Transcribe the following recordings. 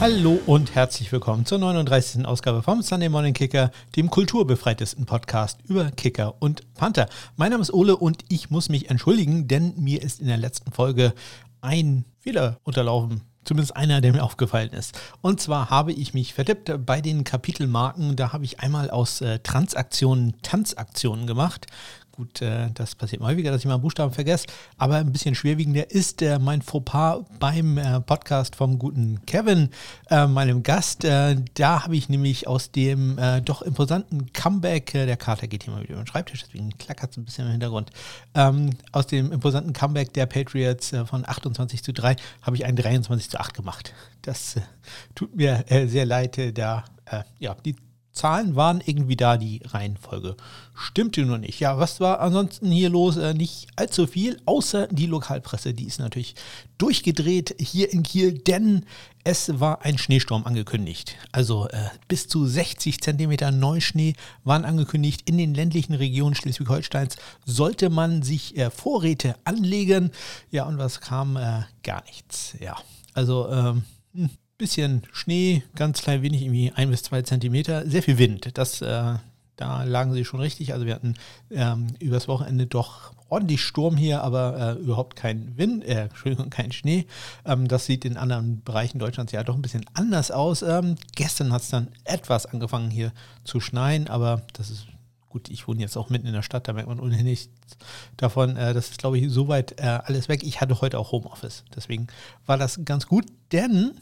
Hallo und herzlich willkommen zur 39. Ausgabe vom Sunday Morning Kicker, dem kulturbefreitesten Podcast über Kicker und Panther. Mein Name ist Ole und ich muss mich entschuldigen, denn mir ist in der letzten Folge ein Fehler unterlaufen. Zumindest einer, der mir aufgefallen ist. Und zwar habe ich mich vertippt bei den Kapitelmarken. Da habe ich einmal aus äh, Transaktionen Tanzaktionen gemacht. Gut, äh, das passiert mal häufiger, dass ich mal einen Buchstaben vergesse, aber ein bisschen schwerwiegender ist äh, mein Fauxpas beim äh, Podcast vom guten Kevin, meinem Gast. Da habe ich nämlich aus dem doch imposanten Comeback, der Kater geht hier mal wieder über den Schreibtisch, deswegen klackert es ein bisschen im Hintergrund, ähm, aus dem imposanten Comeback der Patriots von 28 zu 3 habe ich ein 23 zu 8 gemacht. Das tut mir sehr leid, da ja, die Zahlen waren irgendwie da, die Reihenfolge stimmte nur nicht. Ja, was war ansonsten hier los? Äh, nicht allzu viel, außer die Lokalpresse. Die ist natürlich durchgedreht hier in Kiel, denn es war ein Schneesturm angekündigt. Also äh, bis zu 60 Zentimeter Neuschnee waren angekündigt. In den ländlichen Regionen Schleswig-Holsteins sollte man sich äh, Vorräte anlegen. Ja, und was kam? Äh, gar nichts. Ja, also ähm, hm bisschen Schnee, ganz klein wenig, irgendwie ein bis zwei Zentimeter, sehr viel Wind. Das, äh, da lagen sie schon richtig. Also wir hatten ähm, übers Wochenende doch ordentlich Sturm hier, aber äh, überhaupt kein Wind, äh, Entschuldigung, kein Schnee. Ähm, das sieht in anderen Bereichen Deutschlands ja doch ein bisschen anders aus. Ähm, gestern hat es dann etwas angefangen hier zu schneien, aber das ist gut, ich wohne jetzt auch mitten in der Stadt, da merkt man ohnehin nichts davon. Äh, das ist, glaube ich, soweit äh, alles weg. Ich hatte heute auch Homeoffice. Deswegen war das ganz gut, denn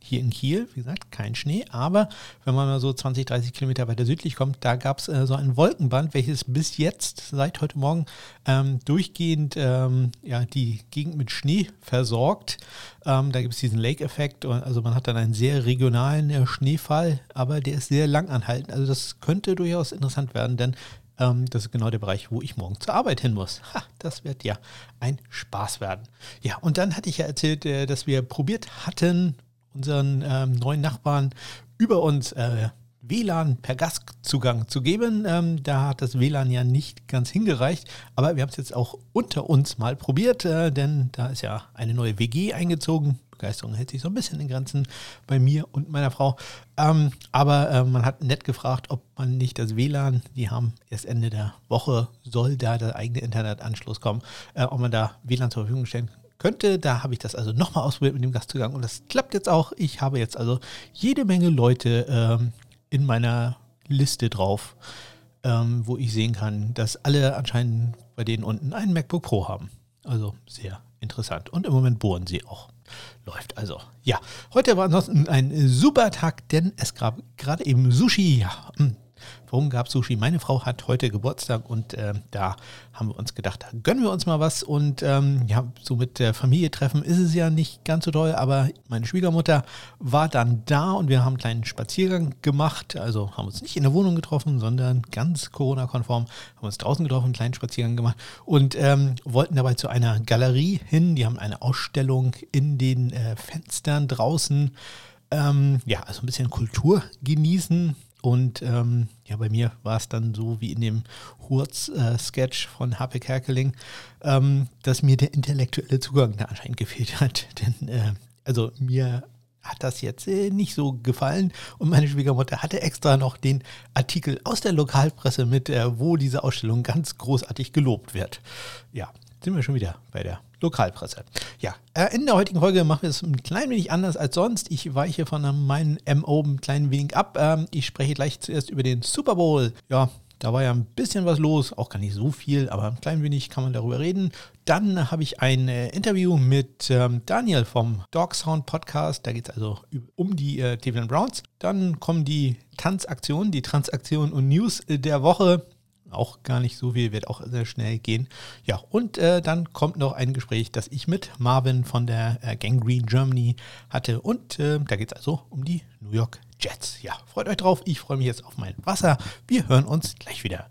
hier in Kiel, wie gesagt, kein Schnee, aber wenn man mal so 20, 30 Kilometer weiter südlich kommt, da gab es äh, so ein Wolkenband, welches bis jetzt, seit heute Morgen, ähm, durchgehend ähm, ja, die Gegend mit Schnee versorgt. Ähm, da gibt es diesen Lake-Effekt, also man hat dann einen sehr regionalen äh, Schneefall, aber der ist sehr lang anhaltend. Also das könnte durchaus interessant werden, denn ähm, das ist genau der Bereich, wo ich morgen zur Arbeit hin muss. Ha, das wird ja ein Spaß werden. Ja, und dann hatte ich ja erzählt, äh, dass wir probiert hatten, unseren ähm, neuen Nachbarn über uns äh, WLAN per Gastzugang zu geben. Ähm, da hat das WLAN ja nicht ganz hingereicht, aber wir haben es jetzt auch unter uns mal probiert, äh, denn da ist ja eine neue WG eingezogen. Begeisterung hält sich so ein bisschen in Grenzen bei mir und meiner Frau. Ähm, aber äh, man hat nett gefragt, ob man nicht das WLAN, die haben erst Ende der Woche, soll da der eigene Internetanschluss kommen, äh, ob man da WLAN zur Verfügung stellen kann könnte. Da habe ich das also nochmal ausprobiert mit dem Gastzugang und das klappt jetzt auch. Ich habe jetzt also jede Menge Leute ähm, in meiner Liste drauf, ähm, wo ich sehen kann, dass alle anscheinend bei denen unten einen MacBook Pro haben. Also sehr interessant. Und im Moment bohren sie auch. Läuft also. Ja, heute war ansonsten ein super Tag, denn es gab gerade eben Sushi. Ja, hm, Warum gab es Sushi? Meine Frau hat heute Geburtstag und äh, da haben wir uns gedacht, da gönnen wir uns mal was. Und ähm, ja, so mit der Familie treffen ist es ja nicht ganz so toll, aber meine Schwiegermutter war dann da und wir haben einen kleinen Spaziergang gemacht. Also haben uns nicht in der Wohnung getroffen, sondern ganz Corona-konform, haben uns draußen getroffen, einen kleinen Spaziergang gemacht und ähm, wollten dabei zu einer Galerie hin. Die haben eine Ausstellung in den äh, Fenstern draußen. Ähm, ja, also ein bisschen Kultur genießen und ähm, ja, bei mir war es dann so wie in dem Hurz-Sketch äh, von Happe Kerkeling, ähm, dass mir der intellektuelle Zugang da anscheinend gefehlt hat. Denn äh, also mir hat das jetzt äh, nicht so gefallen und meine Schwiegermutter hatte extra noch den Artikel aus der Lokalpresse mit, äh, wo diese Ausstellung ganz großartig gelobt wird. Ja, sind wir schon wieder bei der Lokalpresse. Ja, äh, in der heutigen Folge machen wir es ein klein wenig anders als sonst. Ich weiche von meinem MO ein klein wenig ab. Ähm, ich spreche gleich zuerst über den Super Bowl. Ja, da war ja ein bisschen was los, auch gar nicht so viel, aber ein klein wenig kann man darüber reden. Dann habe ich ein äh, Interview mit ähm, Daniel vom Dog Sound Podcast. Da geht es also um die äh, Cleveland Browns. Dann kommen die Tanzaktionen, die Transaktionen und News der Woche auch gar nicht so viel, wird auch sehr schnell gehen. Ja, und äh, dann kommt noch ein Gespräch, das ich mit Marvin von der äh, Gangrene Germany hatte. Und äh, da geht es also um die New York Jets. Ja, freut euch drauf. Ich freue mich jetzt auf mein Wasser. Wir hören uns gleich wieder.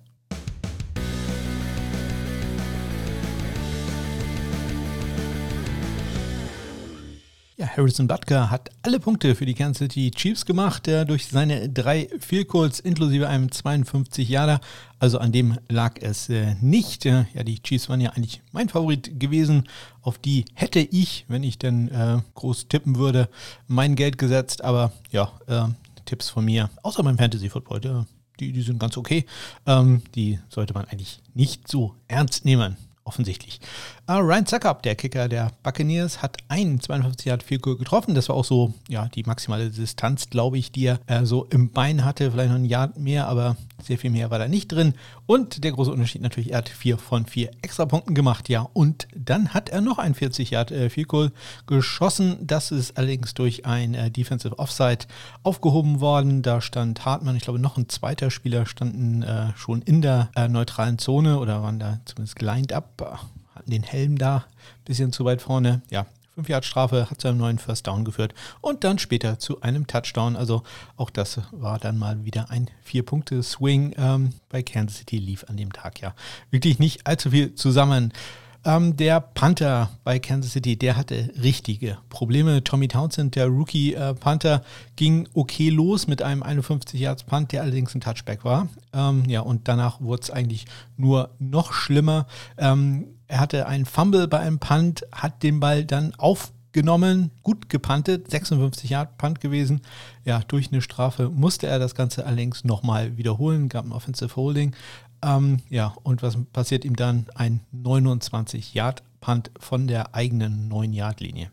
Ja, Harrison Butker hat alle Punkte für die Kansas City Chiefs gemacht, äh, durch seine drei Goals inklusive einem 52 Jahre. Also an dem lag es äh, nicht. Äh, ja, die Chiefs waren ja eigentlich mein Favorit gewesen. Auf die hätte ich, wenn ich denn äh, groß tippen würde, mein Geld gesetzt. Aber ja, äh, Tipps von mir, außer beim Fantasy Football, die, die sind ganz okay. Ähm, die sollte man eigentlich nicht so ernst nehmen offensichtlich. Uh, Ryan Zuckup, der Kicker der Buccaneers, hat einen 52 Yard Goal getroffen. Das war auch so, ja, die maximale Distanz, glaube ich, die er äh, so im Bein hatte. Vielleicht noch ein Yard mehr, aber sehr viel mehr war da nicht drin. Und der große Unterschied natürlich, er hat vier von vier Extrapunkten gemacht, ja. Und dann hat er noch ein 40 Yard äh, Goal geschossen. Das ist allerdings durch ein äh, Defensive Offside aufgehoben worden. Da stand Hartmann, ich glaube, noch ein zweiter Spieler standen äh, schon in der äh, neutralen Zone oder waren da zumindest lined up den Helm da bisschen zu weit vorne. Ja, 5 Yard Strafe hat zu einem neuen First Down geführt und dann später zu einem Touchdown. Also auch das war dann mal wieder ein Vier-Punkte-Swing ähm, bei Kansas City lief an dem Tag ja wirklich nicht allzu viel zusammen. Ähm, der Panther bei Kansas City, der hatte richtige Probleme. Tommy Townsend, der Rookie-Panther, äh, ging okay los mit einem 51 Yards Punt, der allerdings ein Touchback war. Ähm, ja, und danach wurde es eigentlich nur noch schlimmer. Ähm, er hatte einen Fumble bei einem Punt, hat den Ball dann aufgenommen, gut gepantet, 56 Yard Punt gewesen. Ja, durch eine Strafe musste er das Ganze allerdings nochmal wiederholen, gab ein Offensive Holding. Ähm, ja, und was passiert ihm dann? Ein 29-Yard-Punt von der eigenen 9-Yard-Linie.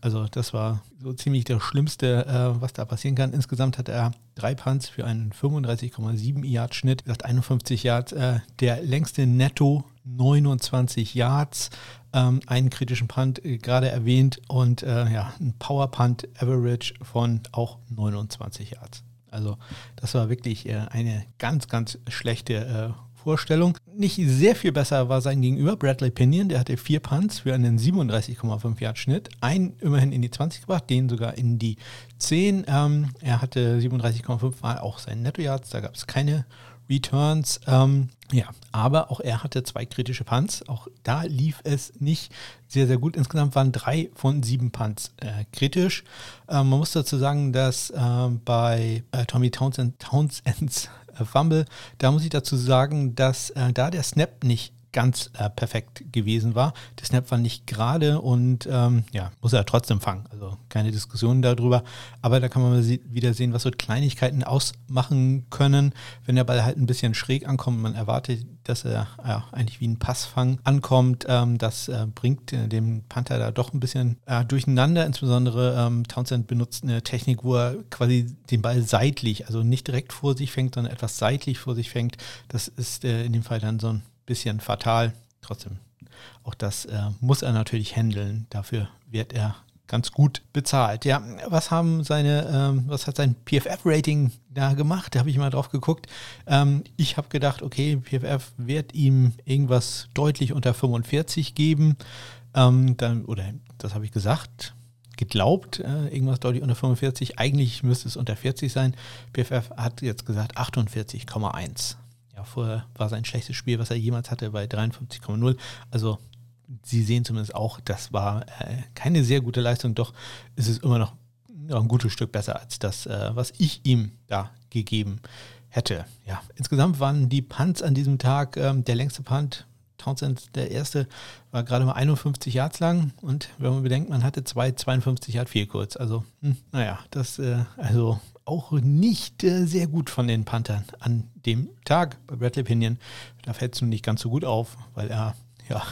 Also das war so ziemlich das Schlimmste, äh, was da passieren kann. Insgesamt hat er drei Punts für einen 35,7 Yard Schnitt, gesagt 51 Yards. Äh, der längste Netto 29 Yards, ähm, einen kritischen Punt äh, gerade erwähnt und äh, ja, ein Power Punt Average von auch 29 Yards. Also das war wirklich äh, eine ganz, ganz schlechte äh, Vorstellung. Nicht sehr viel besser war sein Gegenüber, Bradley Pinion. Der hatte vier Punts für einen 37,5 Yard Schnitt. Einen immerhin in die 20 gebracht, den sogar in die 10. Ähm, er hatte 37,5 Mal auch seinen Netto Yards. Da gab es keine Returns. Ähm, ja, aber auch er hatte zwei kritische Punts. Auch da lief es nicht sehr, sehr gut. Insgesamt waren drei von sieben Punts äh, kritisch. Ähm, man muss dazu sagen, dass äh, bei äh, Tommy Townsend, Townsends äh, Fumble, da muss ich dazu sagen, dass äh, da der Snap nicht ganz äh, perfekt gewesen war. Der Snap war nicht gerade und ähm, ja, muss er trotzdem fangen. Also keine Diskussion darüber. Aber da kann man wieder sehen, was so Kleinigkeiten ausmachen können, wenn der Ball halt ein bisschen schräg ankommt. Man erwartet, dass er ja, eigentlich wie ein Passfang ankommt. Ähm, das äh, bringt äh, dem Panther da doch ein bisschen äh, durcheinander. Insbesondere ähm, Townsend benutzt eine Technik, wo er quasi den Ball seitlich, also nicht direkt vor sich fängt, sondern etwas seitlich vor sich fängt. Das ist äh, in dem Fall dann so ein bisschen fatal. Trotzdem, auch das äh, muss er natürlich handeln. Dafür wird er ganz gut bezahlt. Ja, was haben seine, ähm, was hat sein PFF-Rating da gemacht? Da habe ich mal drauf geguckt. Ähm, ich habe gedacht, okay, PFF wird ihm irgendwas deutlich unter 45 geben. Ähm, dann, oder das habe ich gesagt, geglaubt, äh, irgendwas deutlich unter 45. Eigentlich müsste es unter 40 sein. PFF hat jetzt gesagt 48,1. Ja, vorher war sein schlechtes Spiel, was er jemals hatte, bei 53,0. Also Sie sehen zumindest auch, das war äh, keine sehr gute Leistung, doch ist es immer noch ein gutes Stück besser als das, äh, was ich ihm da gegeben hätte. Ja, insgesamt waren die Punts an diesem Tag ähm, der längste Punt. Townsend, der erste, war gerade mal 51 Yards lang und wenn man bedenkt, man hatte zwei 52 Yard viel kurz. Also, hm, naja, das, äh, also auch nicht äh, sehr gut von den Panthern an dem Tag bei Bradley Pinion. Da fällt es nun nicht ganz so gut auf, weil er, ja,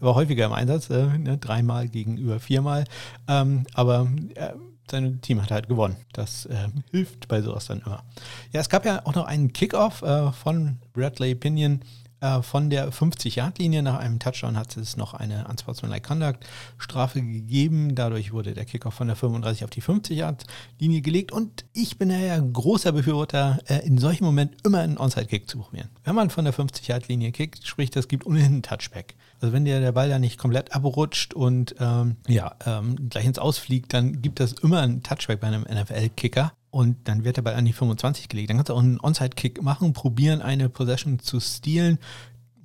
er war häufiger im Einsatz, äh, ne, dreimal gegenüber viermal. Ähm, aber äh, sein Team hat halt gewonnen. Das äh, hilft bei sowas dann immer. Ja, es gab ja auch noch einen Kickoff äh, von Bradley Pinion äh, von der 50-Yard-Linie nach einem Touchdown hat es noch eine Unsportsmanlike Conduct Strafe gegeben. Dadurch wurde der Kickoff von der 35 auf die 50-Yard-Linie gelegt. Und ich bin ja großer Befürworter, äh, in solchen Momenten immer einen Onside-Kick zu probieren. Wenn man von der 50-Yard-Linie kickt, sprich, das gibt ohnehin einen Touchback. Also wenn der, der Ball da nicht komplett abrutscht und ähm, ja, ähm, gleich ins Ausfliegt, dann gibt das immer einen Touchback bei einem NFL-Kicker und dann wird der Ball an die 25 gelegt. Dann kannst du auch einen Onside-Kick machen, probieren, eine Possession zu stehlen,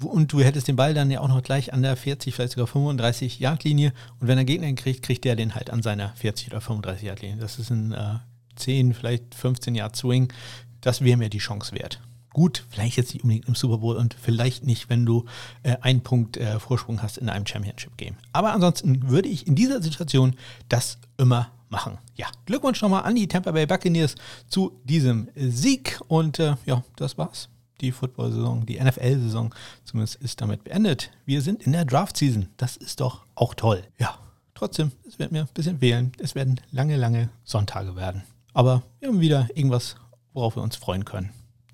und du hättest den Ball dann ja auch noch gleich an der 40, vielleicht sogar 35 Yard Linie und wenn er Gegner ihn kriegt, kriegt der den halt an seiner 40 oder 35 Yard Linie. Das ist ein äh, 10, vielleicht 15 Yard Swing. Das wäre mir die Chance wert. Gut, vielleicht jetzt nicht unbedingt im Super Bowl und vielleicht nicht, wenn du äh, einen Punkt äh, Vorsprung hast in einem Championship-Game. Aber ansonsten würde ich in dieser Situation das immer machen. Ja, Glückwunsch nochmal an die Tampa Bay Buccaneers zu diesem Sieg und äh, ja, das war's. Die Football-Saison, die NFL-Saison zumindest ist damit beendet. Wir sind in der Draft-Season. Das ist doch auch toll. Ja, trotzdem, es wird mir ein bisschen wählen. Es werden lange, lange Sonntage werden. Aber wir haben wieder irgendwas, worauf wir uns freuen können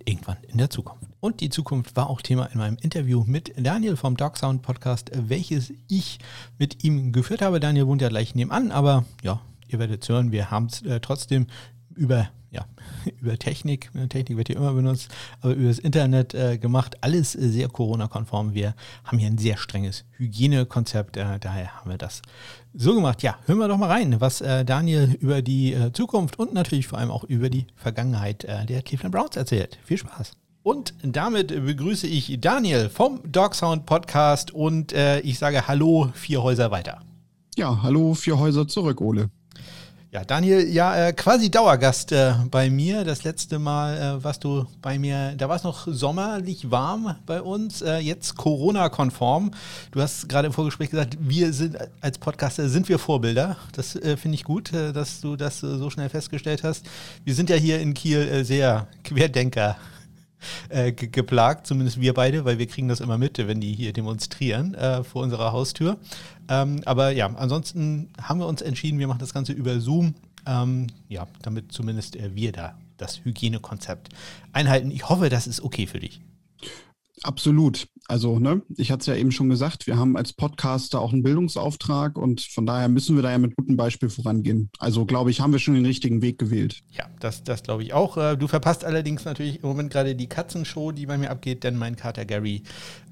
irgendwann in der Zukunft. Und die Zukunft war auch Thema in meinem Interview mit Daniel vom Dog Sound Podcast, welches ich mit ihm geführt habe. Daniel wohnt ja gleich nebenan, aber ja, ihr werdet hören, wir haben es äh, trotzdem über, ja, über Technik, Technik wird hier immer benutzt, aber über das Internet äh, gemacht. Alles äh, sehr Corona-konform. Wir haben hier ein sehr strenges Hygienekonzept, äh, daher haben wir das so gemacht. Ja, hören wir doch mal rein, was äh, Daniel über die äh, Zukunft und natürlich vor allem auch über die Vergangenheit äh, der Cleveland Browns erzählt. Viel Spaß. Und damit begrüße ich Daniel vom Dog Sound Podcast und ich sage Hallo, vier Häuser weiter. Ja, hallo, vier Häuser zurück, Ole. Ja, Daniel, ja, äh, quasi Dauergast äh, bei mir. Das letzte Mal äh, warst du bei mir, da war es noch sommerlich warm bei uns, äh, jetzt Corona-konform. Du hast gerade im Vorgespräch gesagt, wir sind als Podcaster sind wir Vorbilder. Das äh, finde ich gut, äh, dass du das so schnell festgestellt hast. Wir sind ja hier in Kiel sehr Querdenker äh, geplagt, zumindest wir beide, weil wir kriegen das immer mit, wenn die hier demonstrieren äh, vor unserer Haustür. Ähm, aber ja, ansonsten haben wir uns entschieden, wir machen das Ganze über Zoom, ähm, ja, damit zumindest äh, wir da das Hygienekonzept einhalten. Ich hoffe, das ist okay für dich. Absolut. Also, ne, ich hatte es ja eben schon gesagt, wir haben als Podcaster auch einen Bildungsauftrag und von daher müssen wir da ja mit gutem Beispiel vorangehen. Also, glaube ich, haben wir schon den richtigen Weg gewählt. Ja, das, das glaube ich auch. Äh, du verpasst allerdings natürlich im Moment gerade die Katzenshow, die bei mir abgeht, denn mein Kater Gary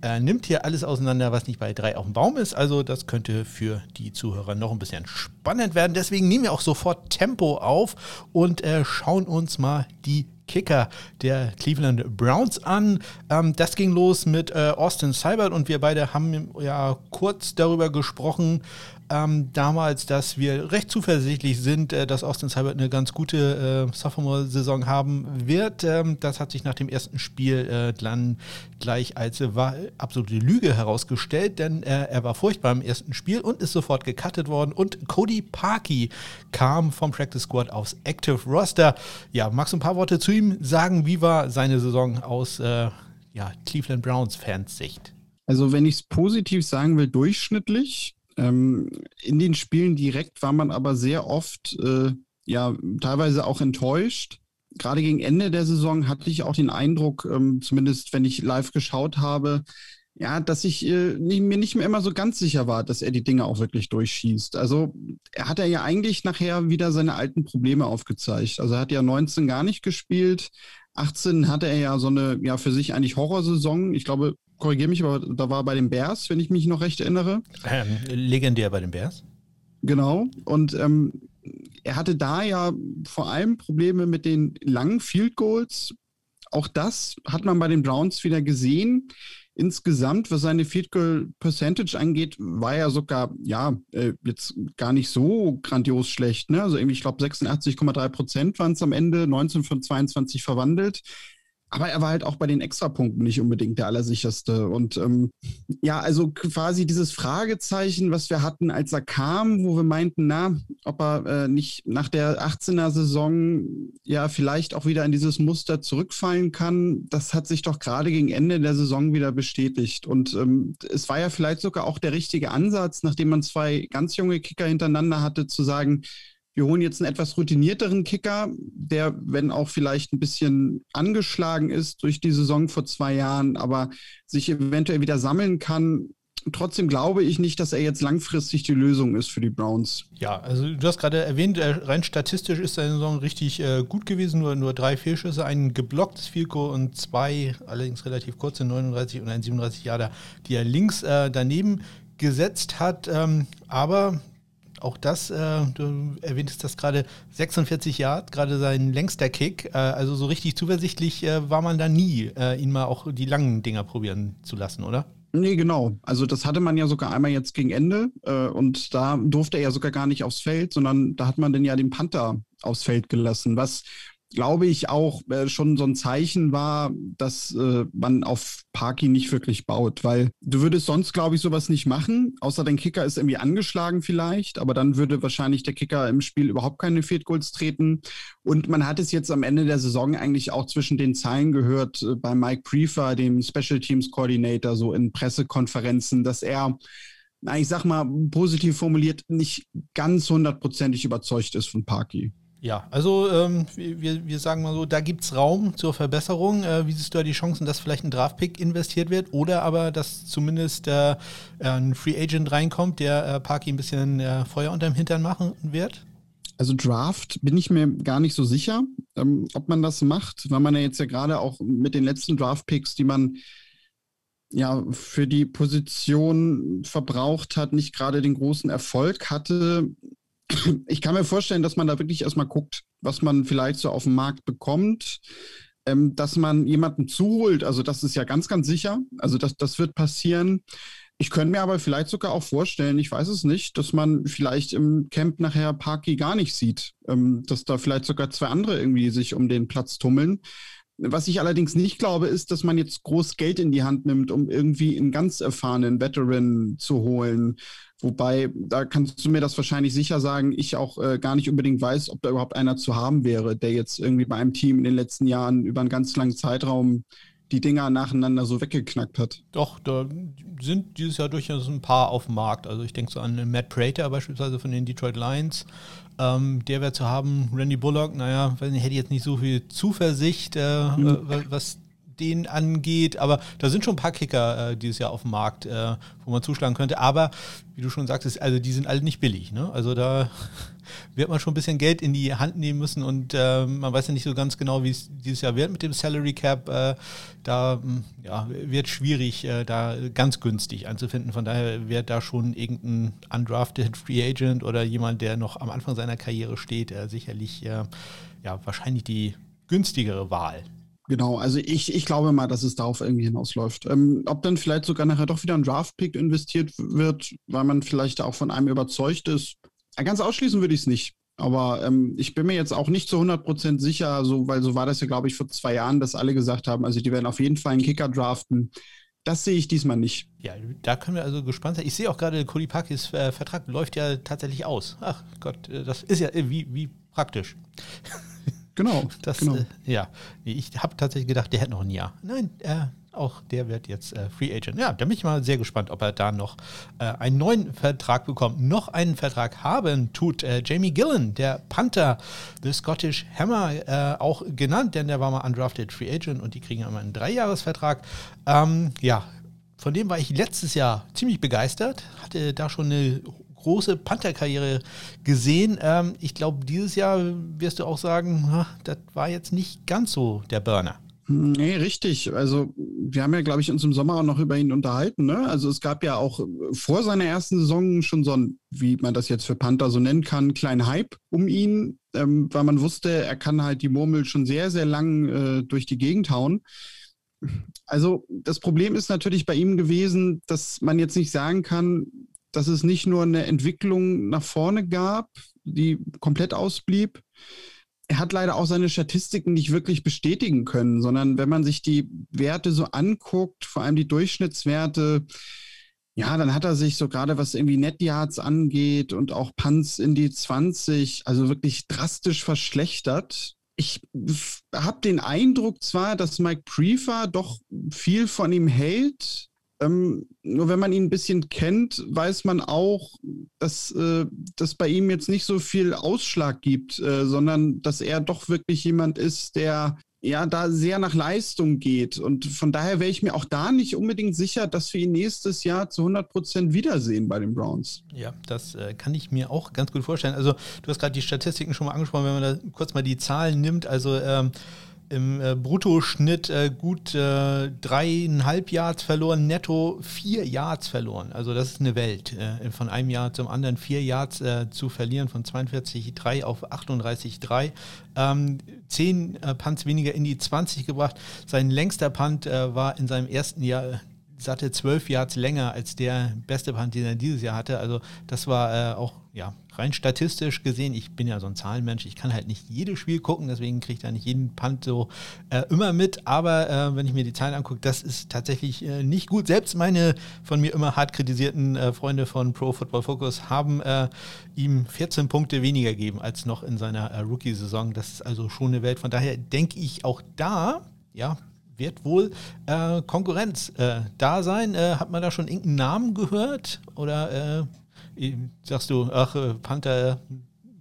äh, nimmt hier alles auseinander, was nicht bei drei auf dem Baum ist. Also, das könnte für die Zuhörer noch ein bisschen spannend werden. Deswegen nehmen wir auch sofort Tempo auf und äh, schauen uns mal die Kicker der Cleveland Browns an. Ähm, das ging los mit äh, Austin Seibert und wir beide haben ja kurz darüber gesprochen, ähm, damals, dass wir recht zuversichtlich sind, äh, dass Austin Seibert eine ganz gute äh, Sophomore-Saison haben wird. Ähm, das hat sich nach dem ersten Spiel äh, dann gleich als äh, absolute Lüge herausgestellt, denn äh, er war furchtbar im ersten Spiel und ist sofort gecuttet worden. Und Cody Parkey kam vom Practice Squad aufs Active Roster. Ja, magst du ein paar Worte zu ihm sagen? Wie war seine Saison aus äh, ja, Cleveland Browns Fans Sicht? Also wenn ich es positiv sagen will, durchschnittlich. Ähm, in den Spielen direkt war man aber sehr oft, äh, ja, teilweise auch enttäuscht. Gerade gegen Ende der Saison hatte ich auch den Eindruck, ähm, zumindest wenn ich live geschaut habe, ja, dass ich äh, mir nicht mehr immer so ganz sicher war, dass er die Dinge auch wirklich durchschießt. Also er hat er ja eigentlich nachher wieder seine alten Probleme aufgezeigt. Also er hat ja 19 gar nicht gespielt. 18 hatte er ja so eine, ja, für sich eigentlich Horrorsaison. Ich glaube, korrigiere mich, aber da war bei den Bears, wenn ich mich noch recht erinnere. Ähm, legendär bei den Bears. Genau. Und ähm, er hatte da ja vor allem Probleme mit den langen Field Goals. Auch das hat man bei den Browns wieder gesehen. Insgesamt, was seine Field Goal Percentage angeht, war er sogar, ja, äh, jetzt gar nicht so grandios schlecht. Ne? Also irgendwie, ich glaube, 86,3 Prozent waren es am Ende, 19 von 22 verwandelt. Aber er war halt auch bei den Extrapunkten nicht unbedingt der Allersicherste. Und ähm, ja, also quasi dieses Fragezeichen, was wir hatten, als er kam, wo wir meinten, na, ob er äh, nicht nach der 18er Saison ja vielleicht auch wieder in dieses Muster zurückfallen kann, das hat sich doch gerade gegen Ende der Saison wieder bestätigt. Und ähm, es war ja vielleicht sogar auch der richtige Ansatz, nachdem man zwei ganz junge Kicker hintereinander hatte, zu sagen, wir holen jetzt einen etwas routinierteren Kicker, der, wenn auch vielleicht ein bisschen angeschlagen ist durch die Saison vor zwei Jahren, aber sich eventuell wieder sammeln kann. Trotzdem glaube ich nicht, dass er jetzt langfristig die Lösung ist für die Browns. Ja, also du hast gerade erwähnt, äh, rein statistisch ist seine Saison richtig äh, gut gewesen. Nur, nur drei Fehlschüsse, ein geblocktes Fielko und zwei, allerdings relativ kurze, 39 und ein 37 Jahre, die er links äh, daneben gesetzt hat. Ähm, aber auch das, äh, du erwähntest das gerade, 46 Jahre, gerade sein längster Kick. Äh, also so richtig zuversichtlich äh, war man da nie, äh, ihn mal auch die langen Dinger probieren zu lassen, oder? Nee, genau. Also das hatte man ja sogar einmal jetzt gegen Ende äh, und da durfte er ja sogar gar nicht aufs Feld, sondern da hat man dann ja den Panther aufs Feld gelassen, was glaube ich, auch äh, schon so ein Zeichen war, dass äh, man auf Parky nicht wirklich baut, weil du würdest sonst, glaube ich, sowas nicht machen, außer dein Kicker ist irgendwie angeschlagen vielleicht, aber dann würde wahrscheinlich der Kicker im Spiel überhaupt keine Field Goals treten. Und man hat es jetzt am Ende der Saison eigentlich auch zwischen den Zeilen gehört äh, bei Mike Prefer, dem Special Teams Coordinator, so in Pressekonferenzen, dass er ich sag mal, positiv formuliert, nicht ganz hundertprozentig überzeugt ist von Parky. Ja, also ähm, wir, wir sagen mal so, da gibt es Raum zur Verbesserung. Äh, wie siehst du da die Chancen, dass vielleicht ein Draftpick investiert wird oder aber, dass zumindest äh, ein Free Agent reinkommt, der äh, Parky ein bisschen äh, Feuer unterm Hintern machen wird? Also Draft bin ich mir gar nicht so sicher, ähm, ob man das macht, weil man ja jetzt ja gerade auch mit den letzten Draftpicks, die man ja für die Position verbraucht hat, nicht gerade den großen Erfolg hatte ich kann mir vorstellen, dass man da wirklich erstmal guckt, was man vielleicht so auf dem Markt bekommt, ähm, dass man jemanden zuholt. Also das ist ja ganz, ganz sicher. Also das, das wird passieren. Ich könnte mir aber vielleicht sogar auch vorstellen, ich weiß es nicht, dass man vielleicht im Camp nachher Parky gar nicht sieht, ähm, dass da vielleicht sogar zwei andere irgendwie sich um den Platz tummeln. Was ich allerdings nicht glaube, ist, dass man jetzt groß Geld in die Hand nimmt, um irgendwie einen ganz erfahrenen Veteran zu holen. Wobei, da kannst du mir das wahrscheinlich sicher sagen, ich auch äh, gar nicht unbedingt weiß, ob da überhaupt einer zu haben wäre, der jetzt irgendwie bei einem Team in den letzten Jahren über einen ganz langen Zeitraum die Dinger nacheinander so weggeknackt hat. Doch, da sind dieses Jahr durchaus ein paar auf dem Markt. Also ich denke so an Matt Prater beispielsweise von den Detroit Lions. Ähm, der wäre zu haben. Randy Bullock, naja, nicht, hätte jetzt nicht so viel Zuversicht, äh, mhm. was den angeht. Aber da sind schon ein paar Kicker äh, dieses Jahr auf dem Markt, äh, wo man zuschlagen könnte. Aber wie du schon sagst, also die sind alle nicht billig. Ne? Also da wird man schon ein bisschen Geld in die Hand nehmen müssen und äh, man weiß ja nicht so ganz genau, wie es dieses Jahr wird mit dem Salary Cap. Äh, da hm, ja, wird schwierig, äh, da ganz günstig anzufinden. Von daher wäre da schon irgendein undrafted Free Agent oder jemand, der noch am Anfang seiner Karriere steht, äh, sicherlich äh, ja, wahrscheinlich die günstigere Wahl. Genau, also ich, ich glaube mal, dass es darauf irgendwie hinausläuft. Ähm, ob dann vielleicht sogar nachher doch wieder ein Draft-Pick investiert wird, weil man vielleicht auch von einem überzeugt ist. Ganz ausschließen würde ich es nicht. Aber ähm, ich bin mir jetzt auch nicht zu 100% sicher, so, weil so war das ja, glaube ich, vor zwei Jahren, dass alle gesagt haben, also die werden auf jeden Fall einen Kicker draften. Das sehe ich diesmal nicht. Ja, da können wir also gespannt sein. Ich sehe auch gerade, Cody Parkis äh, Vertrag läuft ja tatsächlich aus. Ach Gott, äh, das ist ja äh, wie, wie praktisch. Genau. Das, genau. Äh, ja, ich habe tatsächlich gedacht, der hätte noch ein Jahr. Nein, äh, auch der wird jetzt äh, Free Agent. Ja, da bin ich mal sehr gespannt, ob er da noch äh, einen neuen Vertrag bekommt. Noch einen Vertrag haben tut äh, Jamie Gillen, der Panther, The Scottish Hammer, äh, auch genannt, denn der war mal undrafted Free Agent und die kriegen immer einen Dreijahresvertrag. Ähm, ja, von dem war ich letztes Jahr ziemlich begeistert, hatte da schon eine große Panther-Karriere gesehen. Ähm, ich glaube, dieses Jahr wirst du auch sagen, das war jetzt nicht ganz so der Burner. Nee, richtig. Also wir haben ja, glaube ich, uns im Sommer auch noch über ihn unterhalten. Ne? Also es gab ja auch vor seiner ersten Saison schon so ein, wie man das jetzt für Panther so nennen kann, kleinen Hype um ihn, ähm, weil man wusste, er kann halt die Murmel schon sehr, sehr lang äh, durch die Gegend hauen. Also das Problem ist natürlich bei ihm gewesen, dass man jetzt nicht sagen kann, dass es nicht nur eine Entwicklung nach vorne gab, die komplett ausblieb. Er hat leider auch seine Statistiken nicht wirklich bestätigen können, sondern wenn man sich die Werte so anguckt, vor allem die Durchschnittswerte, ja, dann hat er sich so gerade was irgendwie Netyards angeht und auch Punts in die 20, also wirklich drastisch verschlechtert. Ich habe den Eindruck zwar, dass Mike Prefer doch viel von ihm hält, ähm, nur wenn man ihn ein bisschen kennt, weiß man auch, dass äh, das bei ihm jetzt nicht so viel Ausschlag gibt, äh, sondern dass er doch wirklich jemand ist, der ja da sehr nach Leistung geht. Und von daher wäre ich mir auch da nicht unbedingt sicher, dass wir ihn nächstes Jahr zu 100 Prozent wiedersehen bei den Browns. Ja, das äh, kann ich mir auch ganz gut vorstellen. Also du hast gerade die Statistiken schon mal angesprochen, wenn man da kurz mal die Zahlen nimmt. Also ähm, im äh, Bruttoschnitt äh, gut äh, dreieinhalb Yards verloren, netto vier Yards verloren. Also das ist eine Welt. Äh, von einem Jahr zum anderen vier Yards äh, zu verlieren, von 42,3 auf 38,3. Ähm, zehn äh, Punts weniger in die 20 gebracht. Sein längster Punt war in seinem ersten Jahr satte zwölf Yards länger als der beste Punt, den er dieses Jahr hatte. Also das war auch ja, rein statistisch gesehen, ich bin ja so ein Zahlenmensch, ich kann halt nicht jedes Spiel gucken, deswegen kriege ich da nicht jeden Punt so äh, immer mit, aber äh, wenn ich mir die Zahlen angucke, das ist tatsächlich äh, nicht gut. Selbst meine von mir immer hart kritisierten äh, Freunde von Pro Football Focus haben äh, ihm 14 Punkte weniger gegeben als noch in seiner äh, Rookie-Saison. Das ist also schon eine Welt. Von daher denke ich auch da, ja, wird wohl Konkurrenz da sein. hat man da schon irgendeinen Namen gehört? Oder sagst du, ach, äh, Panther,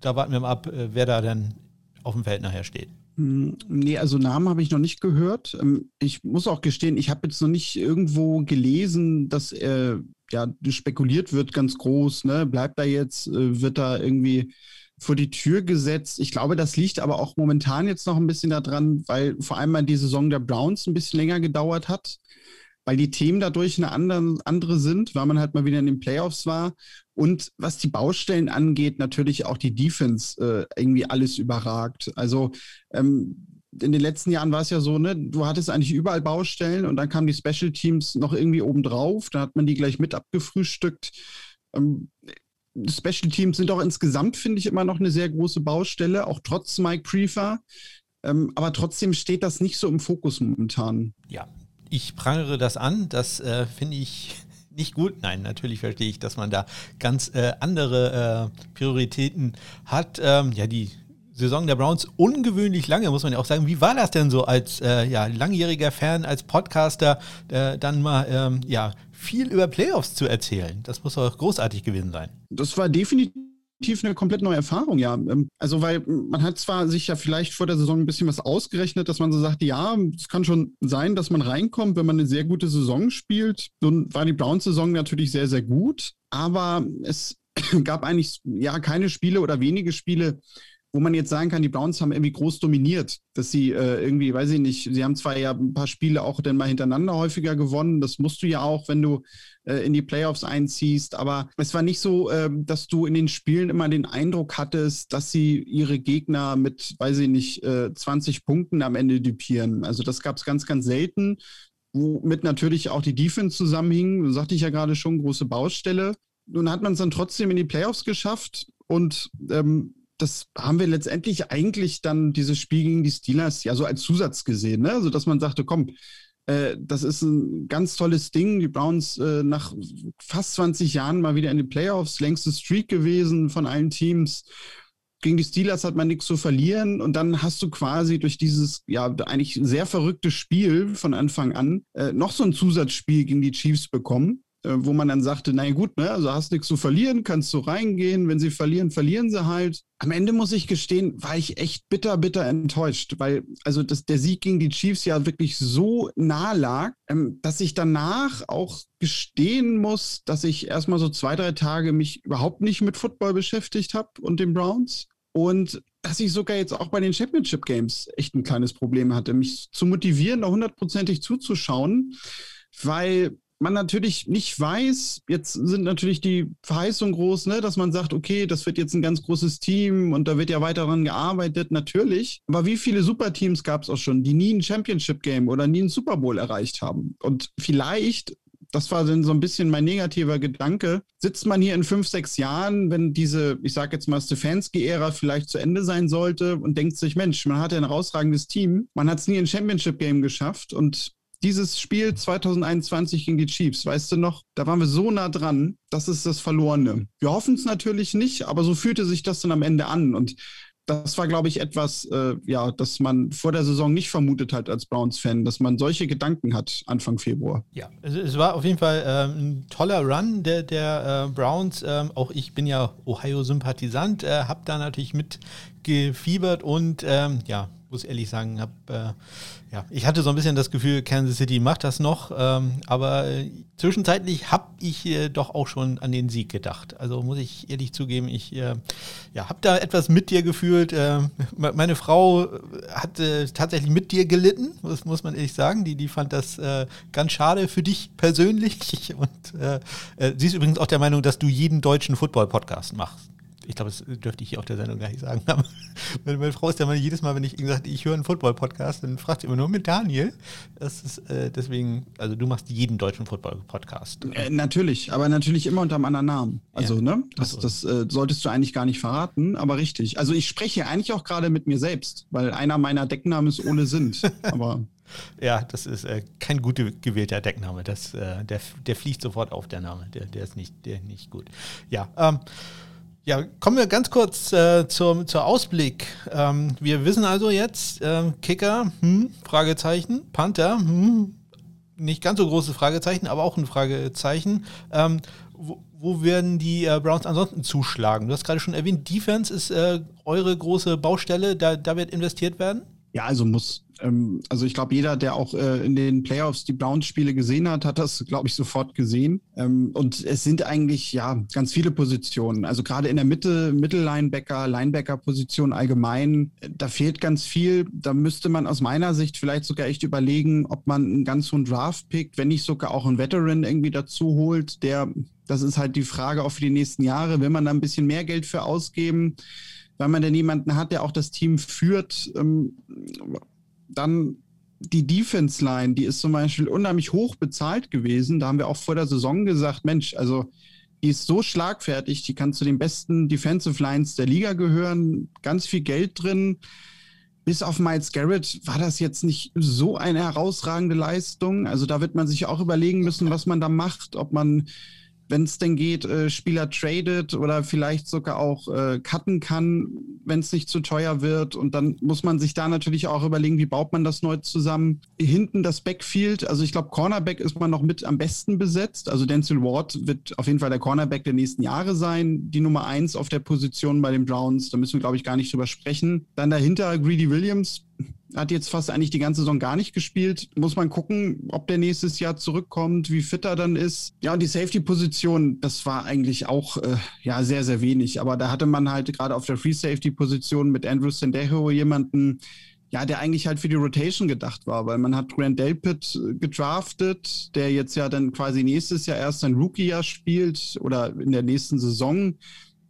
da warten wir mal ab, äh, wer da denn auf dem Feld nachher steht. Hm, nee, also Namen habe ich noch nicht gehört. Ähm, ich muss auch gestehen, ich habe jetzt noch nicht irgendwo gelesen, dass äh, ja spekuliert wird ganz groß, ne? Bleibt da jetzt, äh, wird da irgendwie vor die Tür gesetzt. Ich glaube, das liegt aber auch momentan jetzt noch ein bisschen daran, weil vor allem mal die Saison der Browns ein bisschen länger gedauert hat weil die Themen dadurch eine andere sind, weil man halt mal wieder in den Playoffs war. Und was die Baustellen angeht, natürlich auch die Defense äh, irgendwie alles überragt. Also ähm, in den letzten Jahren war es ja so, ne, du hattest eigentlich überall Baustellen und dann kamen die Special Teams noch irgendwie obendrauf. Da hat man die gleich mit abgefrühstückt. Ähm, Special Teams sind auch insgesamt, finde ich, immer noch eine sehr große Baustelle, auch trotz Mike Prefer. Ähm, aber trotzdem steht das nicht so im Fokus momentan. Ja, ich prangere das an. Das äh, finde ich nicht gut. Nein, natürlich verstehe ich, dass man da ganz äh, andere äh, Prioritäten hat. Ähm, ja, die Saison der Browns ungewöhnlich lange, muss man ja auch sagen. Wie war das denn so als äh, ja, langjähriger Fan, als Podcaster, äh, dann mal ähm, ja, viel über Playoffs zu erzählen? Das muss doch großartig gewesen sein. Das war definitiv definitiv eine komplett neue Erfahrung, ja. Ähm, also, weil man hat zwar sich ja vielleicht vor der Saison ein bisschen was ausgerechnet, dass man so sagt, ja, es kann schon sein, dass man reinkommt, wenn man eine sehr gute Saison spielt. Nun war die Browns-Saison natürlich sehr, sehr gut, aber es gab eigentlich ja keine Spiele oder wenige Spiele, wo man jetzt sagen kann, die Browns haben irgendwie groß dominiert, dass sie äh, irgendwie, weiß ich nicht, sie haben zwar ja ein paar Spiele auch dann mal hintereinander häufiger gewonnen, das musst du ja auch, wenn du äh, in die Playoffs einziehst, aber es war nicht so, äh, dass du in den Spielen immer den Eindruck hattest, dass sie ihre Gegner mit, weiß ich nicht, 20 äh, Punkten am Ende dupieren. Also das gab es ganz, ganz selten, womit natürlich auch die Defense zusammenhing, sagte ich ja gerade schon, große Baustelle. Nun hat man es dann trotzdem in die Playoffs geschafft und ähm, das haben wir letztendlich eigentlich dann dieses Spiel gegen die Steelers ja so als Zusatz gesehen, ne? Also dass man sagte, komm, äh, das ist ein ganz tolles Ding. Die Browns äh, nach fast 20 Jahren mal wieder in den Playoffs, längste Streak gewesen von allen Teams. Gegen die Steelers hat man nichts zu verlieren und dann hast du quasi durch dieses ja eigentlich sehr verrückte Spiel von Anfang an äh, noch so ein Zusatzspiel gegen die Chiefs bekommen wo man dann sagte, na gut, ne, also hast nichts zu verlieren, kannst du reingehen, wenn sie verlieren, verlieren sie halt. Am Ende muss ich gestehen, war ich echt bitter, bitter enttäuscht, weil also das, der Sieg gegen die Chiefs ja wirklich so nah lag, ähm, dass ich danach auch gestehen muss, dass ich erstmal so zwei, drei Tage mich überhaupt nicht mit Football beschäftigt habe und den Browns. Und dass ich sogar jetzt auch bei den Championship Games echt ein kleines Problem hatte, mich zu motivieren, da hundertprozentig zuzuschauen, weil man natürlich nicht weiß, jetzt sind natürlich die Verheißungen groß, ne, dass man sagt, okay, das wird jetzt ein ganz großes Team und da wird ja weiter daran gearbeitet, natürlich. Aber wie viele Superteams gab es auch schon, die nie ein Championship-Game oder nie ein Super Bowl erreicht haben? Und vielleicht das war dann so ein bisschen mein negativer Gedanke. Sitzt man hier in fünf, sechs Jahren, wenn diese, ich sage jetzt mal, Stefanski-Ära vielleicht zu Ende sein sollte und denkt sich, Mensch, man hatte ein herausragendes Team, man hat es nie ein Championship-Game geschafft und dieses Spiel 2021 gegen die Chiefs, weißt du noch, da waren wir so nah dran, das ist das Verlorene. Wir hoffen es natürlich nicht, aber so fühlte sich das dann am Ende an. Und das war, glaube ich, etwas, äh, ja, das man vor der Saison nicht vermutet hat als Browns-Fan, dass man solche Gedanken hat Anfang Februar. Ja, es, es war auf jeden Fall äh, ein toller Run der, der äh, Browns. Ähm, auch ich bin ja Ohio-Sympathisant, äh, habe da natürlich mitgefiebert und ähm, ja, muss ehrlich sagen, hab, äh, ja, ich hatte so ein bisschen das Gefühl, Kansas City macht das noch, ähm, aber äh, zwischenzeitlich habe ich äh, doch auch schon an den Sieg gedacht. Also muss ich ehrlich zugeben, ich äh, ja, habe da etwas mit dir gefühlt. Äh, meine Frau hat tatsächlich mit dir gelitten, das muss man ehrlich sagen. Die, die fand das ganz schade für dich persönlich und sie ist übrigens auch der Meinung, dass du jeden deutschen Football-Podcast machst ich glaube, das dürfte ich hier auf der Sendung gar nicht sagen. Aber meine, Frau ist ja mal jedes Mal, wenn ich gesagt ich höre einen Football-Podcast, dann fragt sie immer nur mit Daniel. Das ist äh, deswegen, also du machst jeden deutschen Football-Podcast. Äh, natürlich, aber natürlich immer unter einem anderen Namen. Also, ja. ne? Das, so. das äh, solltest du eigentlich gar nicht verraten, aber richtig. Also ich spreche eigentlich auch gerade mit mir selbst, weil einer meiner Decknamen ist Ole Sind. aber. Ja, das ist äh, kein gut gewählter Deckname. Das, äh, der, der fliegt sofort auf, der Name. Der, der ist nicht, der nicht gut. Ja, ähm, ja, kommen wir ganz kurz äh, zur, zur Ausblick. Ähm, wir wissen also jetzt, äh, Kicker, hm, Fragezeichen, Panther, hm, nicht ganz so große Fragezeichen, aber auch ein Fragezeichen. Ähm, wo, wo, werden die äh, Browns ansonsten zuschlagen? Du hast gerade schon erwähnt, Defense ist äh, eure große Baustelle, da, da wird investiert werden? Ja, also muss ähm, also ich glaube, jeder, der auch äh, in den Playoffs die Browns-Spiele gesehen hat, hat das, glaube ich, sofort gesehen. Ähm, und es sind eigentlich ja ganz viele Positionen. Also gerade in der Mitte, Mittellinebacker, Linebacker-Position allgemein, da fehlt ganz viel. Da müsste man aus meiner Sicht vielleicht sogar echt überlegen, ob man einen ganz hohen Draft pickt, wenn nicht sogar auch einen Veteran irgendwie dazu holt, der das ist halt die Frage auch für die nächsten Jahre. Will man da ein bisschen mehr Geld für ausgeben, weil man denn jemanden hat, der auch das Team führt? Ähm, dann die Defense Line, die ist zum Beispiel unheimlich hoch bezahlt gewesen. Da haben wir auch vor der Saison gesagt, Mensch, also die ist so schlagfertig, die kann zu den besten Defensive Lines der Liga gehören, ganz viel Geld drin. Bis auf Miles Garrett war das jetzt nicht so eine herausragende Leistung. Also da wird man sich auch überlegen müssen, was man da macht, ob man wenn es denn geht, äh, Spieler tradet oder vielleicht sogar auch äh, cutten kann, wenn es nicht zu teuer wird. Und dann muss man sich da natürlich auch überlegen, wie baut man das neu zusammen. Hinten das Backfield, also ich glaube, Cornerback ist man noch mit am besten besetzt. Also Denzel Ward wird auf jeden Fall der Cornerback der nächsten Jahre sein, die Nummer eins auf der Position bei den Browns. Da müssen wir, glaube ich, gar nicht drüber sprechen. Dann dahinter Greedy Williams, hat jetzt fast eigentlich die ganze Saison gar nicht gespielt. Muss man gucken, ob der nächstes Jahr zurückkommt, wie fit er dann ist. Ja, und die Safety-Position, das war eigentlich auch äh, ja sehr, sehr wenig. Aber da hatte man halt gerade auf der Free-Safety-Position mit Andrew Sendejo jemanden, ja, der eigentlich halt für die Rotation gedacht war, weil man hat Grant Delpit äh, gedraftet, der jetzt ja dann quasi nächstes Jahr erst sein Rookie-Jahr spielt oder in der nächsten Saison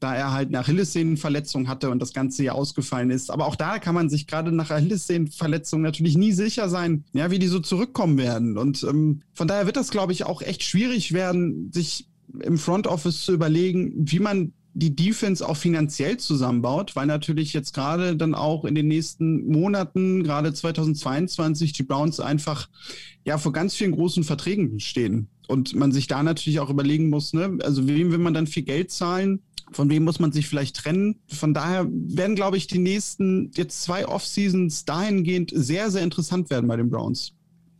da er halt eine Achillessehnenverletzung hatte und das ganze Jahr ausgefallen ist. Aber auch da kann man sich gerade nach Achillessehnenverletzung natürlich nie sicher sein, ja, wie die so zurückkommen werden. Und ähm, von daher wird das, glaube ich, auch echt schwierig werden, sich im Front Office zu überlegen, wie man die Defense auch finanziell zusammenbaut, weil natürlich jetzt gerade dann auch in den nächsten Monaten, gerade 2022, die Browns einfach ja vor ganz vielen großen Verträgen stehen. Und man sich da natürlich auch überlegen muss, ne, also wem will man dann viel Geld zahlen? Von wem muss man sich vielleicht trennen? Von daher werden, glaube ich, die nächsten jetzt zwei Off-Seasons dahingehend sehr, sehr interessant werden bei den Browns.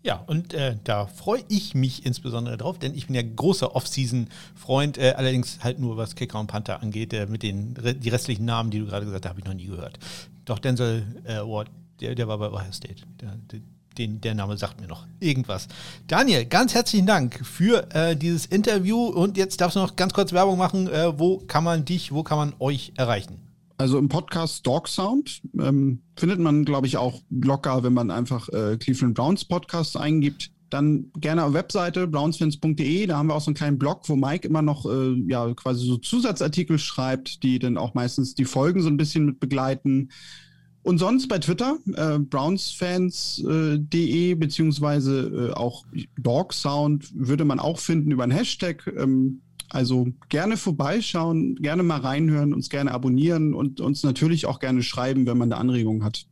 Ja, und äh, da freue ich mich insbesondere drauf, denn ich bin ja großer Off-Season-Freund, äh, allerdings halt nur was Kicker und Panther angeht. Äh, mit den die restlichen Namen, die du gerade gesagt hast, habe ich noch nie gehört. Doch Denzel äh, Ward, der, der war bei Ohio State. Der, der, den, der Name sagt mir noch irgendwas. Daniel, ganz herzlichen Dank für äh, dieses Interview und jetzt darfst du noch ganz kurz Werbung machen. Äh, wo kann man dich, wo kann man euch erreichen? Also im Podcast Dog Sound ähm, findet man, glaube ich, auch locker, wenn man einfach äh, Cleveland Browns Podcast eingibt. Dann gerne auf Webseite brownsfans.de. Da haben wir auch so einen kleinen Blog, wo Mike immer noch äh, ja quasi so Zusatzartikel schreibt, die dann auch meistens die Folgen so ein bisschen mit begleiten. Und sonst bei Twitter, äh, brownsfans.de, äh, beziehungsweise äh, auch Dog Sound würde man auch finden über einen Hashtag. Ähm, also gerne vorbeischauen, gerne mal reinhören, uns gerne abonnieren und uns natürlich auch gerne schreiben, wenn man da Anregungen hat.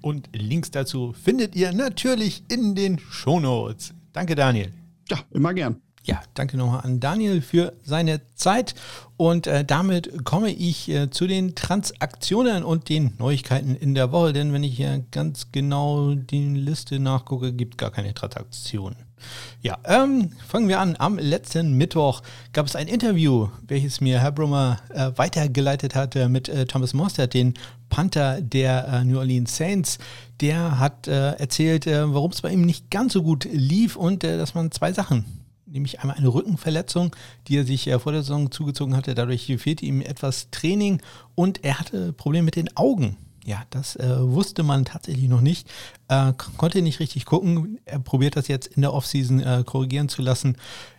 Und Links dazu findet ihr natürlich in den Shownotes. Danke, Daniel. Ja, immer gern. Ja, danke nochmal an Daniel für seine Zeit. Und äh, damit komme ich äh, zu den Transaktionen und den Neuigkeiten in der Woche. Denn wenn ich hier ganz genau die Liste nachgucke, gibt gar keine Transaktionen. Ja, ähm, fangen wir an. Am letzten Mittwoch gab es ein Interview, welches mir Herr Brummer äh, weitergeleitet hatte mit äh, Thomas Mostert, den Panther der äh, New Orleans Saints. Der hat äh, erzählt, äh, warum es bei ihm nicht ganz so gut lief und äh, dass man zwei Sachen nämlich einmal eine Rückenverletzung, die er sich vor der Saison zugezogen hatte. Dadurch fehlte ihm etwas Training und er hatte Probleme mit den Augen. Ja, das äh, wusste man tatsächlich noch nicht. Äh, konnte nicht richtig gucken. Er probiert das jetzt in der Offseason äh, korrigieren zu lassen.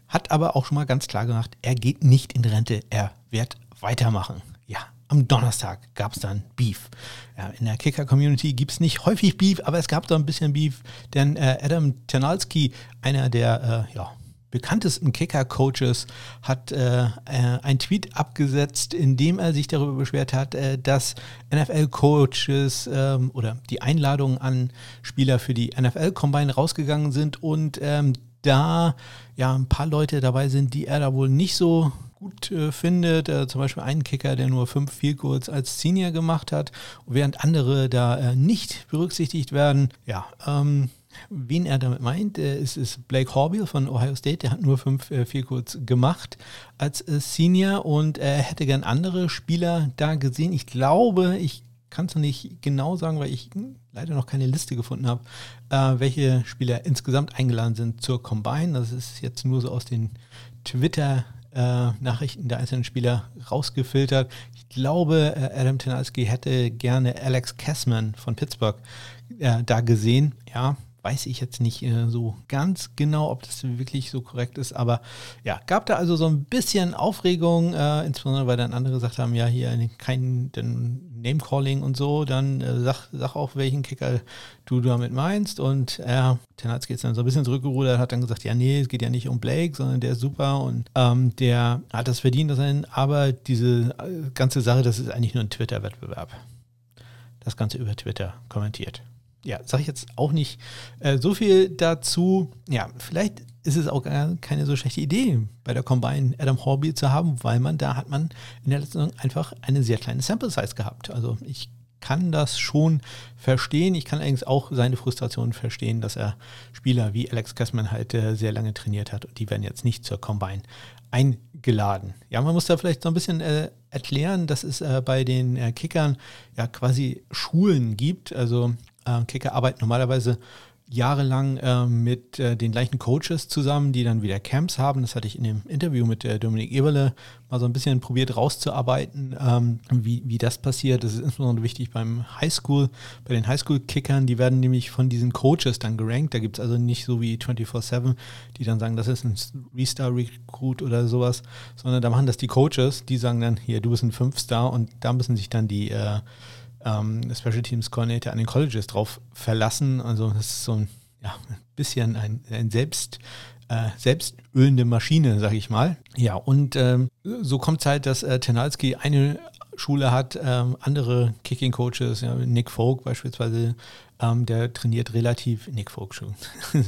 Hat aber auch schon mal ganz klar gemacht, er geht nicht in Rente. Er wird weitermachen. Ja, am Donnerstag gab es dann Beef. Ja, in der Kicker-Community gibt es nicht häufig Beef, aber es gab da ein bisschen Beef, denn äh, Adam Ternalski, einer der äh, ja, bekanntesten Kicker-Coaches hat äh, äh, ein Tweet abgesetzt, in dem er sich darüber beschwert hat, äh, dass NFL-Coaches ähm, oder die Einladungen an Spieler für die NFL-Combine rausgegangen sind und ähm, da ja ein paar Leute dabei sind, die er da wohl nicht so gut äh, findet. Äh, zum Beispiel einen Kicker, der nur fünf Field Goals als Senior gemacht hat, während andere da nicht berücksichtigt werden. Ja, ähm, Wen er damit meint, äh, ist, ist Blake Horbill von Ohio State. Der hat nur fünf äh, vier kurz gemacht als äh, Senior und er hätte gern andere Spieler da gesehen. Ich glaube, ich kann es noch nicht genau sagen, weil ich leider noch keine Liste gefunden habe, äh, welche Spieler insgesamt eingeladen sind zur Combine. Das ist jetzt nur so aus den Twitter- äh, Nachrichten der einzelnen Spieler rausgefiltert. Ich glaube, äh, Adam Tenalski hätte gerne Alex Kessman von Pittsburgh äh, da gesehen. Ja, weiß ich jetzt nicht äh, so ganz genau, ob das wirklich so korrekt ist, aber ja, gab da also so ein bisschen Aufregung, äh, insbesondere weil dann andere gesagt haben, ja, hier kein Name-Calling und so, dann äh, sag, sag auch, welchen Kicker du damit meinst und äh, Tenatz ist dann so ein bisschen zurückgerudert, hat dann gesagt, ja, nee, es geht ja nicht um Blake, sondern der ist super und ähm, der hat das verdient, dass er, aber diese äh, ganze Sache, das ist eigentlich nur ein Twitter-Wettbewerb. Das Ganze über Twitter kommentiert ja, sage ich jetzt auch nicht äh, so viel dazu. Ja, vielleicht ist es auch gar keine so schlechte Idee, bei der Combine Adam Horby zu haben, weil man da hat man in der letzten Saison einfach eine sehr kleine Sample Size gehabt. Also ich kann das schon verstehen. Ich kann allerdings auch seine Frustration verstehen, dass er Spieler wie Alex Kessman halt äh, sehr lange trainiert hat und die werden jetzt nicht zur Combine eingeladen. Ja, man muss da vielleicht so ein bisschen äh, erklären, dass es äh, bei den äh, Kickern ja quasi Schulen gibt. Also Kicker arbeiten normalerweise jahrelang äh, mit äh, den gleichen Coaches zusammen, die dann wieder Camps haben. Das hatte ich in dem Interview mit äh, Dominik Eberle mal so ein bisschen probiert rauszuarbeiten, ähm, wie, wie das passiert. Das ist insbesondere wichtig beim Highschool, bei den Highschool-Kickern, die werden nämlich von diesen Coaches dann gerankt. Da gibt es also nicht so wie 24-7, die dann sagen, das ist ein Restar-Recruit oder sowas, sondern da machen das die Coaches, die sagen dann, hier, du bist ein Fünf-Star und da müssen sich dann die äh, ähm, Special Teams Coordinator an den Colleges drauf verlassen. Also das ist so ein ja, bisschen ein, ein Selbst, äh, selbstölende Maschine, sage ich mal. Ja, und ähm, so kommt es halt, dass äh, Tenalski eine Schule hat, ähm, andere Kicking-Coaches, ja, Nick Folk beispielsweise, ähm, der trainiert relativ, Nick Folk schon,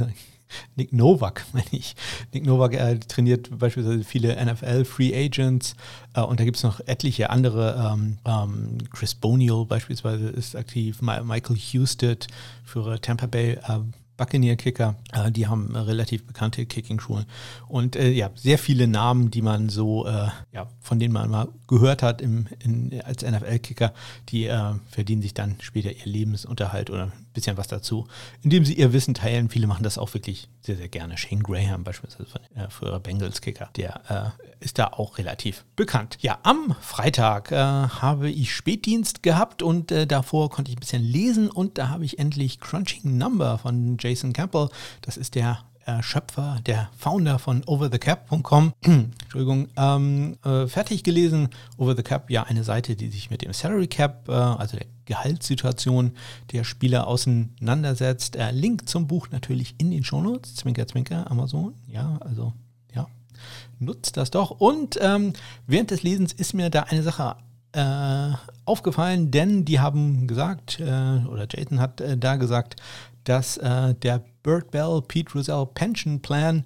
Nick Novak, meine ich. Nick Novak äh, trainiert beispielsweise viele NFL-Free Agents äh, und da gibt es noch etliche andere. Ähm, ähm, Chris Bonial beispielsweise ist aktiv, Michael Husted für Tampa Bay äh, Buccaneer-Kicker, äh, die haben relativ bekannte Kicking-Schulen. Und äh, ja, sehr viele Namen, die man so, äh, ja, von denen man mal gehört hat im, in, als NFL-Kicker, die äh, verdienen sich dann später ihr Lebensunterhalt oder bisschen was dazu, indem sie ihr Wissen teilen. Viele machen das auch wirklich sehr, sehr gerne. Shane Graham beispielsweise von, äh, für Bengals-Kicker, der äh, ist da auch relativ bekannt. Ja, am Freitag habe ich Spätdienst gehabt und davor konnte ich ein bisschen lesen und da habe ich endlich Crunching Number von Jason Campbell. Das ist der äh, Schöpfer, der Founder von overthecap.com, Entschuldigung, ähm, äh, fertig gelesen. Over the Cap, ja, eine Seite, die sich mit dem Salary Cap, äh, also der Gehaltssituation der Spieler auseinandersetzt. Äh, Link zum Buch natürlich in den Shownotes. Zwinker, zwinker, Amazon. Ja, also, ja, nutzt das doch. Und ähm, während des Lesens ist mir da eine Sache äh, aufgefallen, denn die haben gesagt, äh, oder Jason hat äh, da gesagt, dass der Bird Bell Pete Rosell Pension Plan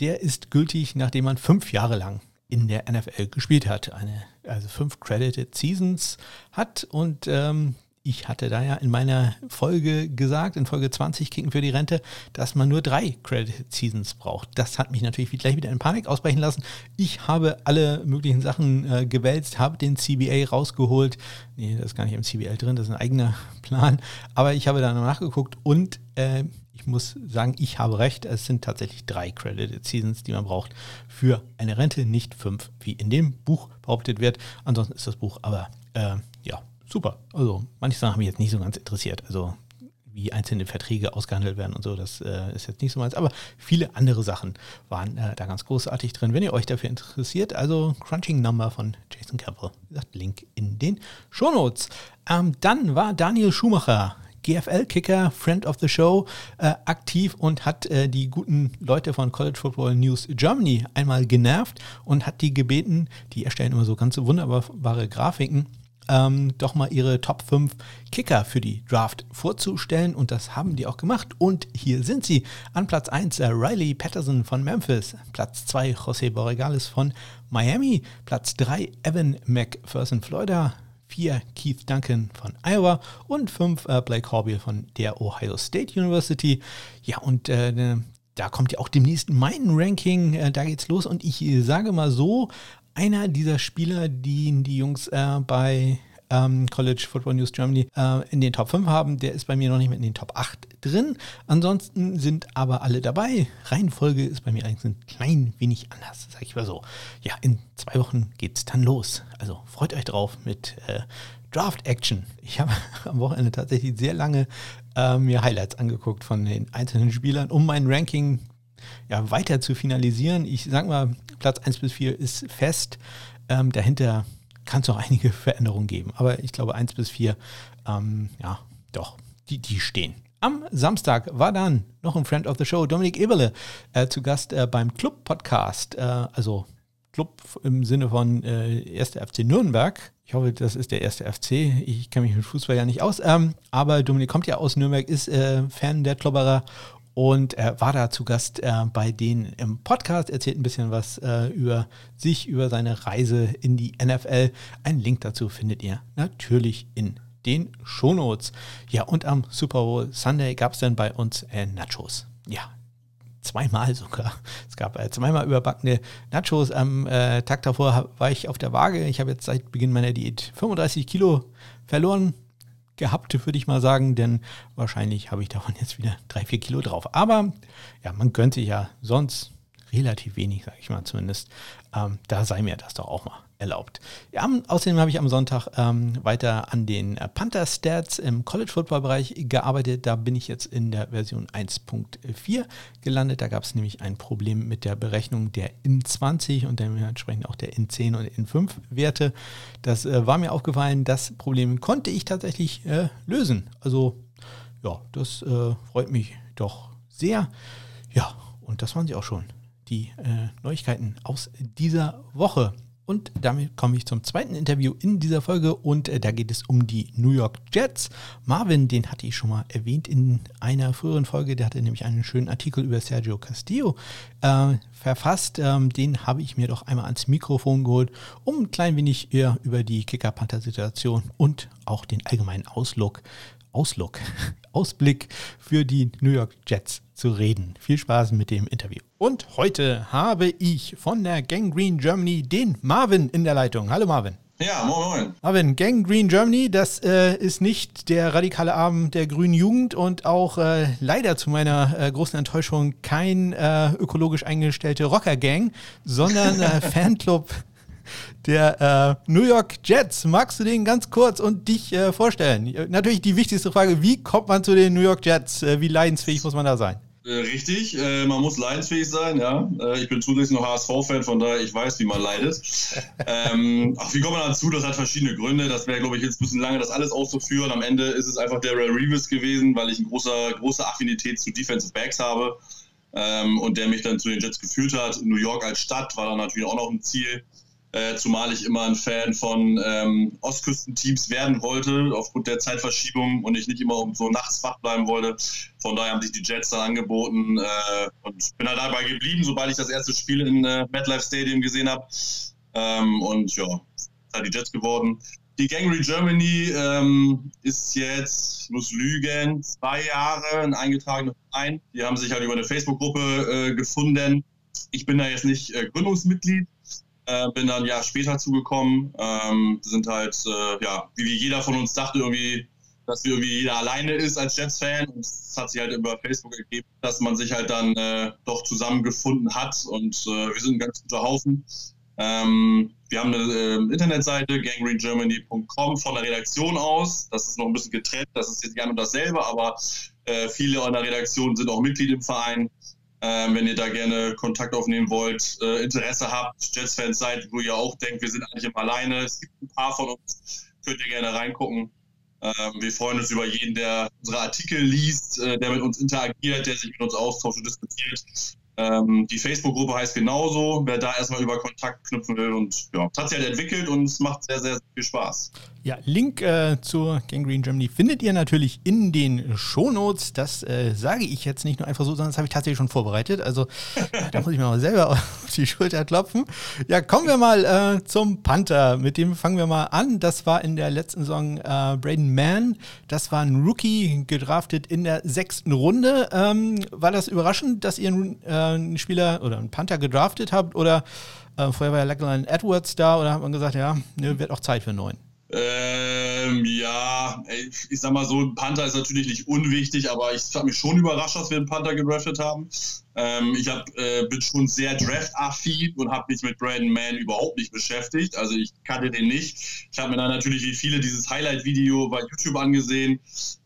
der ist gültig, nachdem man fünf Jahre lang in der NFL gespielt hat. Eine, also fünf Credited Seasons hat und ähm, ich hatte da ja in meiner Folge gesagt, in Folge 20 Kicken für die Rente, dass man nur drei Credit Seasons braucht. Das hat mich natürlich gleich wieder in Panik ausbrechen lassen. Ich habe alle möglichen Sachen äh, gewälzt, habe den CBA rausgeholt. Nee, das ist gar nicht im CBL drin, das ist ein eigener Plan. Aber ich habe da nachgeguckt und äh, ich muss sagen, ich habe recht. Es sind tatsächlich drei Credited Seasons, die man braucht für eine Rente, nicht fünf, wie in dem Buch behauptet wird. Ansonsten ist das Buch aber äh, ja super. Also manche Sachen haben mich jetzt nicht so ganz interessiert. Also wie einzelne Verträge ausgehandelt werden und so, das äh, ist jetzt nicht so meins. Aber viele andere Sachen waren äh, da ganz großartig drin. Wenn ihr euch dafür interessiert, also Crunching Number von Jason Campbell. Wie gesagt, Link in den Shownotes. Ähm, dann war Daniel Schumacher GFL-Kicker, Friend of the Show, äh, aktiv und hat äh, die guten Leute von College Football News Germany einmal genervt und hat die gebeten, die erstellen immer so ganz wunderbare Grafiken, ähm, doch mal ihre Top 5 Kicker für die Draft vorzustellen. Und das haben die auch gemacht. Und hier sind sie. An Platz 1 äh, Riley Patterson von Memphis. Platz 2 José Borregales von Miami. Platz 3 Evan McPherson Florida. 4 Keith Duncan von Iowa und 5 äh, Blake Horbiel von der Ohio State University. Ja, und äh, da kommt ja auch demnächst mein Ranking, äh, da geht's los und ich sage mal so, einer dieser Spieler, die die Jungs äh, bei ähm, College Football News Germany äh, in den Top 5 haben, der ist bei mir noch nicht mit in den Top 8 drin. Ansonsten sind aber alle dabei. Reihenfolge ist bei mir eigentlich ein klein wenig anders, sag ich mal so. Ja, in zwei Wochen geht es dann los. Also freut euch drauf mit äh, Draft Action. Ich habe am Wochenende tatsächlich sehr lange äh, mir Highlights angeguckt von den einzelnen Spielern, um mein Ranking ja, weiter zu finalisieren. Ich sag mal, Platz 1 bis 4 ist fest. Ähm, dahinter kann es noch einige Veränderungen geben. Aber ich glaube, 1 bis 4, ähm, ja, doch, die, die stehen. Am Samstag war dann noch ein Friend of the Show, Dominik Eberle, äh, zu Gast äh, beim Club-Podcast, äh, also Club im Sinne von äh, 1. FC Nürnberg. Ich hoffe, das ist der erste FC. Ich kenne mich mit Fußball ja nicht aus. Ähm, aber Dominik kommt ja aus Nürnberg, ist äh, Fan der Klubberer und er war da zu Gast äh, bei denen im Podcast, erzählt ein bisschen was äh, über sich, über seine Reise in die NFL. Ein Link dazu findet ihr natürlich in den Shownotes. Ja, und am Super Bowl Sunday gab es dann bei uns äh, Nachos. Ja, zweimal sogar. Es gab äh, zweimal überbackene Nachos. Am äh, Tag davor war ich auf der Waage. Ich habe jetzt seit Beginn meiner Diät 35 Kilo verloren gehabt, würde ich mal sagen, denn wahrscheinlich habe ich davon jetzt wieder drei, vier Kilo drauf. Aber ja, man könnte ja sonst relativ wenig, sage ich mal zumindest. Ähm, da sei mir das doch auch mal erlaubt. Ja, außerdem habe ich am Sonntag ähm, weiter an den äh, Panther Stats im College Football Bereich gearbeitet. Da bin ich jetzt in der Version 1.4 gelandet. Da gab es nämlich ein Problem mit der Berechnung der In20 und dementsprechend auch der In10 und In5 Werte. Das äh, war mir aufgefallen. Das Problem konnte ich tatsächlich äh, lösen. Also ja, das äh, freut mich doch sehr. Ja, und das waren sie auch schon. Die äh, Neuigkeiten aus dieser Woche. Und damit komme ich zum zweiten Interview in dieser Folge und äh, da geht es um die New York Jets. Marvin, den hatte ich schon mal erwähnt in einer früheren Folge, der hatte nämlich einen schönen Artikel über Sergio Castillo äh, verfasst. Ähm, den habe ich mir doch einmal ans Mikrofon geholt, um ein klein wenig eher über die Kicker-Panther-Situation und auch den allgemeinen Auslook Auslook, Ausblick für die New York Jets zu reden. Viel Spaß mit dem Interview. Und heute habe ich von der Gang Green Germany den Marvin in der Leitung. Hallo Marvin. Ja, moin moin. Marvin, Gang Green Germany, das äh, ist nicht der radikale Arm der grünen Jugend und auch äh, leider zu meiner äh, großen Enttäuschung kein äh, ökologisch eingestellte Rocker-Gang, sondern äh, Fanclub der äh, New York Jets. Magst du den ganz kurz und dich vorstellen? Natürlich die wichtigste Frage, wie kommt man zu den New York Jets? Wie leidensfähig muss man da sein? Äh, richtig, äh, man muss leidensfähig sein, ja. Äh, ich bin zusätzlich noch HSV-Fan, von daher ich weiß, wie man leidet. ähm, ach, wie kommt man dazu? Das hat verschiedene Gründe. Das wäre, glaube ich, jetzt ein bisschen lange, das alles auszuführen. Am Ende ist es einfach der Ray Reeves gewesen, weil ich eine große, große Affinität zu Defensive Backs habe ähm, und der mich dann zu den Jets geführt hat. New York als Stadt war dann natürlich auch noch ein Ziel. Äh, zumal ich immer ein Fan von ähm, Ostküstenteams werden wollte, aufgrund der Zeitverschiebung und ich nicht immer so nachts wach bleiben wollte. Von daher haben sich die Jets dann angeboten äh, und bin halt dabei geblieben, sobald ich das erste Spiel in äh, MetLife Stadium gesehen habe. Ähm, und ja, halt die Jets geworden. Die Gangrene Germany ähm, ist jetzt, muss lügen, zwei Jahre ein eingetragener Verein. Die haben sich halt über eine Facebook-Gruppe äh, gefunden. Ich bin da jetzt nicht äh, Gründungsmitglied, äh, bin dann Jahr später zugekommen. Ähm, sind halt, äh, ja, wie jeder von uns dachte, irgendwie, dass wir irgendwie jeder alleine ist als Jets-Fan. Und es hat sich halt über Facebook ergeben, dass man sich halt dann äh, doch zusammengefunden hat. Und äh, wir sind ein ganz guter Haufen. Ähm, wir haben eine äh, Internetseite, gangrenegermany.com von der Redaktion aus. Das ist noch ein bisschen getrennt, das ist jetzt gerne dasselbe, aber äh, viele an der Redaktion sind auch Mitglied im Verein. Ähm, wenn ihr da gerne Kontakt aufnehmen wollt, äh, Interesse habt, Jets-Fans seid, wo ihr auch denkt, wir sind eigentlich immer alleine. Es gibt ein paar von uns, könnt ihr gerne reingucken. Ähm, wir freuen uns über jeden, der unsere Artikel liest, äh, der mit uns interagiert, der sich mit uns austauscht und diskutiert. Ähm, die Facebook-Gruppe heißt genauso, wer da erstmal über Kontakt knüpfen will. Und ja, es hat sich halt entwickelt und es macht sehr, sehr, sehr viel Spaß. Ja, Link äh, zur Gangrene Germany findet ihr natürlich in den Shownotes. Das äh, sage ich jetzt nicht nur einfach so, sondern das habe ich tatsächlich schon vorbereitet. Also da muss ich mir mal selber auf die Schulter klopfen. Ja, kommen wir mal äh, zum Panther. Mit dem fangen wir mal an. Das war in der letzten Saison äh, Braden Mann. Das war ein Rookie, gedraftet in der sechsten Runde. Ähm, war das überraschend, dass ihr einen, äh, einen Spieler oder einen Panther gedraftet habt? Oder äh, vorher war ja Lachlan Edwards da oder hat man gesagt, ja, ne, wird auch Zeit für einen neuen? Ähm, ja, ich sag mal so, ein Panther ist natürlich nicht unwichtig, aber ich habe mich schon überrascht, dass wir einen Panther gedraftet haben. Ähm, ich hab, äh, bin schon sehr draft-affin und habe mich mit Brandon Mann überhaupt nicht beschäftigt. Also ich kannte den nicht. Ich habe mir dann natürlich wie viele dieses Highlight-Video bei YouTube angesehen,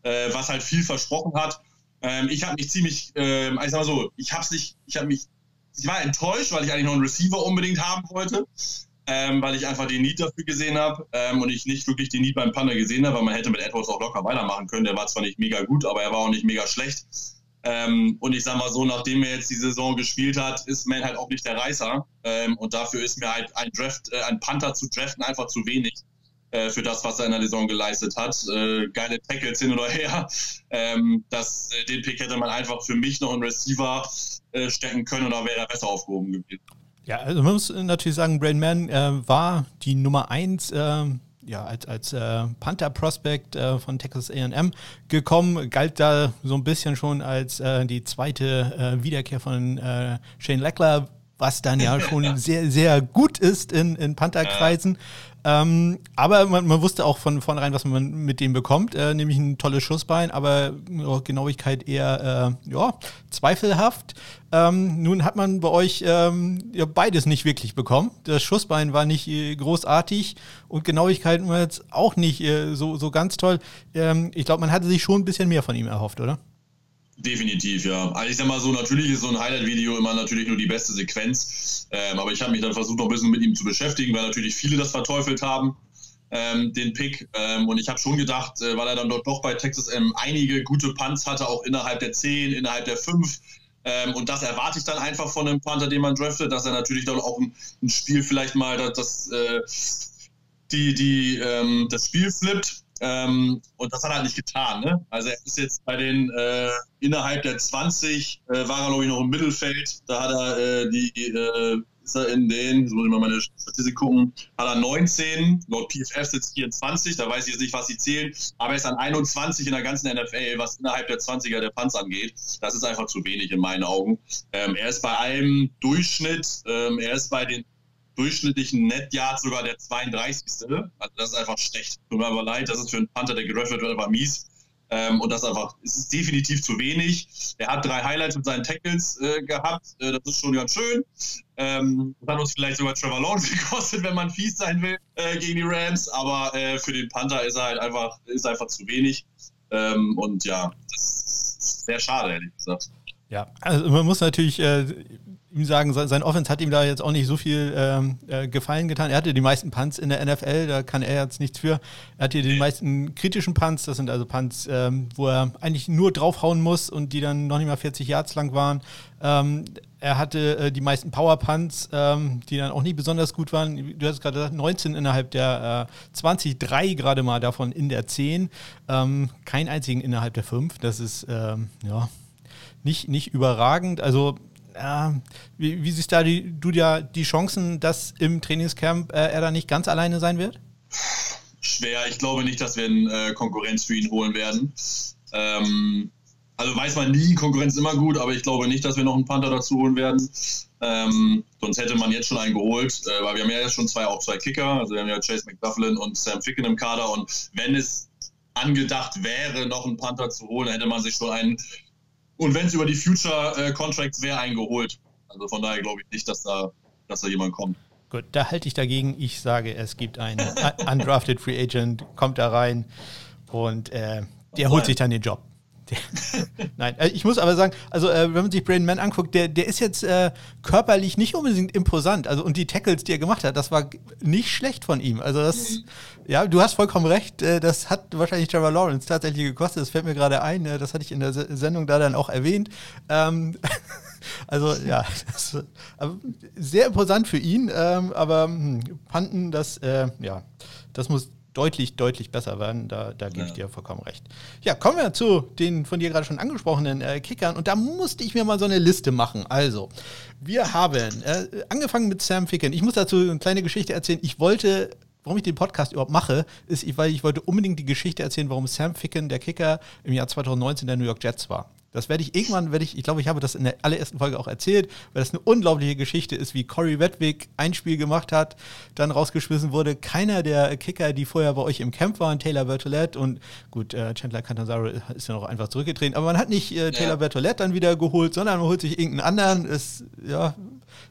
äh, was halt viel versprochen hat. Ähm, ich habe mich ziemlich, äh, ich sag mal so, ich habe ich habe mich, ich war enttäuscht, weil ich eigentlich noch einen Receiver unbedingt haben wollte ähm, weil ich einfach den Need dafür gesehen habe ähm, und ich nicht wirklich den Need beim Panda gesehen habe, weil man hätte mit Edwards auch locker weitermachen können. Der war zwar nicht mega gut, aber er war auch nicht mega schlecht. Ähm, und ich sag mal so, nachdem er jetzt die Saison gespielt hat, ist Man halt auch nicht der Reißer. Ähm, und dafür ist mir halt ein Draft, äh, ein Panther zu draften einfach zu wenig äh, für das, was er in der Saison geleistet hat. Äh, geile Tackles hin oder her. Ähm, das, äh, den Pick hätte man einfach für mich noch in Receiver äh, stecken können oder wäre er besser aufgehoben gewesen. Ja, also man muss natürlich sagen, Brain Man äh, war die Nummer 1 äh, ja, als, als äh, Panther-Prospect äh, von Texas AM gekommen, galt da so ein bisschen schon als äh, die zweite äh, Wiederkehr von Shane Leckler, was dann ja schon sehr, sehr gut ist in, in Panther-Kreisen. Ähm, aber man, man, wusste auch von vornherein, was man mit dem bekommt, äh, nämlich ein tolles Schussbein, aber Genauigkeit eher äh, ja, zweifelhaft. Ähm, nun hat man bei euch ähm, ja, beides nicht wirklich bekommen. Das Schussbein war nicht äh, großartig und Genauigkeit war jetzt auch nicht äh, so, so ganz toll. Ähm, ich glaube, man hatte sich schon ein bisschen mehr von ihm erhofft, oder? Definitiv, ja. Also ich sag mal so, natürlich ist so ein Highlight-Video immer natürlich nur die beste Sequenz. Ähm, aber ich habe mich dann versucht, noch ein bisschen mit ihm zu beschäftigen, weil natürlich viele das verteufelt haben, ähm, den Pick. Ähm, und ich habe schon gedacht, äh, weil er dann dort doch bei Texas M einige gute Punts hatte, auch innerhalb der 10, innerhalb der 5. Ähm, und das erwarte ich dann einfach von einem Panther, den man draftet, dass er natürlich dann auch ein, ein Spiel vielleicht mal das, das äh, die, die, ähm, das Spiel flippt. Ähm, und das hat er halt nicht getan. Ne? Also er ist jetzt bei den äh, innerhalb der 20 äh, war er glaube ich noch im Mittelfeld. Da hat er äh, die äh, ist er in den, jetzt muss ich mal meine Statistik gucken, hat er 19, laut PFF sitzt 24, da weiß ich jetzt nicht, was sie zählen, aber er ist an 21 in der ganzen NFL, was innerhalb der 20er der Panz angeht. Das ist einfach zu wenig in meinen Augen. Ähm, er ist bei einem Durchschnitt, ähm, er ist bei den durchschnittlichen Net-Yard sogar der 32. Also das ist einfach schlecht. Tut mir aber leid, das ist für einen Panther, der gedraftet wird, einfach mies. Ähm, und das einfach, es ist definitiv zu wenig. Er hat drei Highlights mit seinen Tackles äh, gehabt. Äh, das ist schon ganz schön. Ähm, das hat uns vielleicht sogar Trevor Lawrence gekostet, wenn man fies sein will äh, gegen die Rams. Aber äh, für den Panther ist er halt einfach, ist einfach zu wenig. Ähm, und ja, das ist sehr schade, ehrlich gesagt. Ja, also man muss natürlich äh, ihm sagen, sein Offense hat ihm da jetzt auch nicht so viel ähm, äh, Gefallen getan. Er hatte die meisten Punts in der NFL, da kann er jetzt nichts für. Er hatte die meisten kritischen Punts, das sind also Punts, ähm, wo er eigentlich nur draufhauen muss und die dann noch nicht mal 40 Yards lang waren. Ähm, er hatte äh, die meisten Power Punts, ähm, die dann auch nicht besonders gut waren. Du hast gerade gesagt, 19 innerhalb der äh, 20, drei gerade mal davon in der 10. Ähm, kein einzigen innerhalb der 5. Das ist, ähm, ja, nicht, nicht überragend. Also äh, wie, wie, siehst da die, du ja die Chancen, dass im Trainingscamp äh, er da nicht ganz alleine sein wird? Schwer. Ich glaube nicht, dass wir eine äh, Konkurrenz für ihn holen werden. Ähm, also weiß man nie, Konkurrenz ist immer gut, aber ich glaube nicht, dass wir noch einen Panther dazu holen werden. Ähm, sonst hätte man jetzt schon einen geholt, äh, weil wir haben ja jetzt schon zwei, auch zwei Kicker. Also wir haben ja Chase McDufflin und Sam Ficken im Kader und wenn es angedacht wäre, noch einen Panther zu holen, hätte man sich schon einen und wenn es über die Future äh, Contracts wäre, eingeholt. Also von daher glaube ich nicht, dass da, dass da jemand kommt. Gut, da halte ich dagegen. Ich sage, es gibt einen undrafted Free Agent, kommt da rein und äh, der holt sich dann den Job. Nein, äh, ich muss aber sagen, also äh, wenn man sich Brain Man anguckt, der, der ist jetzt äh, körperlich nicht unbedingt imposant. Also und die Tackles, die er gemacht hat, das war nicht schlecht von ihm. Also das, mhm. ja, du hast vollkommen recht. Äh, das hat wahrscheinlich Trevor Lawrence tatsächlich gekostet. Das fällt mir gerade ein. Äh, das hatte ich in der Sendung da dann auch erwähnt. Ähm, also ja, das, sehr imposant für ihn. Ähm, aber hm, Panten, das, äh, ja, das muss deutlich, deutlich besser werden. Da, da gebe ja. ich dir vollkommen recht. Ja, kommen wir zu den von dir gerade schon angesprochenen äh, Kickern. Und da musste ich mir mal so eine Liste machen. Also, wir haben äh, angefangen mit Sam Ficken. Ich muss dazu eine kleine Geschichte erzählen. Ich wollte warum ich den Podcast überhaupt mache, ist, weil ich wollte unbedingt die Geschichte erzählen, warum Sam Ficken, der Kicker, im Jahr 2019 der New York Jets war. Das werde ich irgendwann, werde ich, ich glaube, ich habe das in der allerersten Folge auch erzählt, weil das eine unglaubliche Geschichte ist, wie Corey Wedwig ein Spiel gemacht hat, dann rausgeschmissen wurde. Keiner der Kicker, die vorher bei euch im Camp waren, Taylor Bertolette und gut, äh, Chandler Cantanzaro ist ja noch einfach zurückgetreten, aber man hat nicht äh, Taylor ja. Bertolette dann wieder geholt, sondern man holt sich irgendeinen anderen. Ist, ja,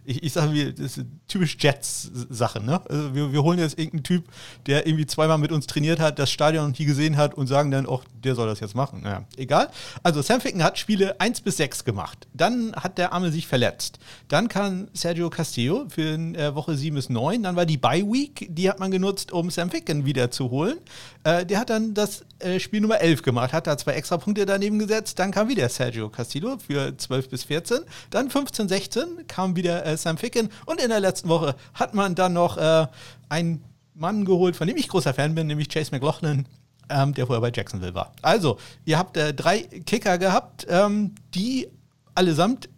ich, ich sage wie, das ist typisch Jets-Sache, ne? Also wir, wir holen jetzt irgendeinen Typ, der irgendwie zweimal mit uns trainiert hat, das Stadion noch nie gesehen hat und sagen dann, auch der soll das jetzt machen. Naja, egal. Also Sam Ficken hat Spiele 1 bis 6 gemacht. Dann hat der Arme sich verletzt. Dann kam Sergio Castillo für äh, Woche 7 bis 9. Dann war die Bye Week, die hat man genutzt, um Sam Ficken wieder zu holen. Äh, der hat dann das äh, Spiel Nummer 11 gemacht, hat da zwei extra Punkte daneben gesetzt. Dann kam wieder Sergio Castillo für 12 bis 14. Dann 15, 16 kam wieder äh, Sam Ficken. Und in der letzten Woche hat man dann noch äh, einen Mann geholt, von dem ich großer Fan bin, nämlich Chase McLaughlin, ähm, der vorher bei Jacksonville war. Also, ihr habt äh, drei Kicker gehabt, ähm, die allesamt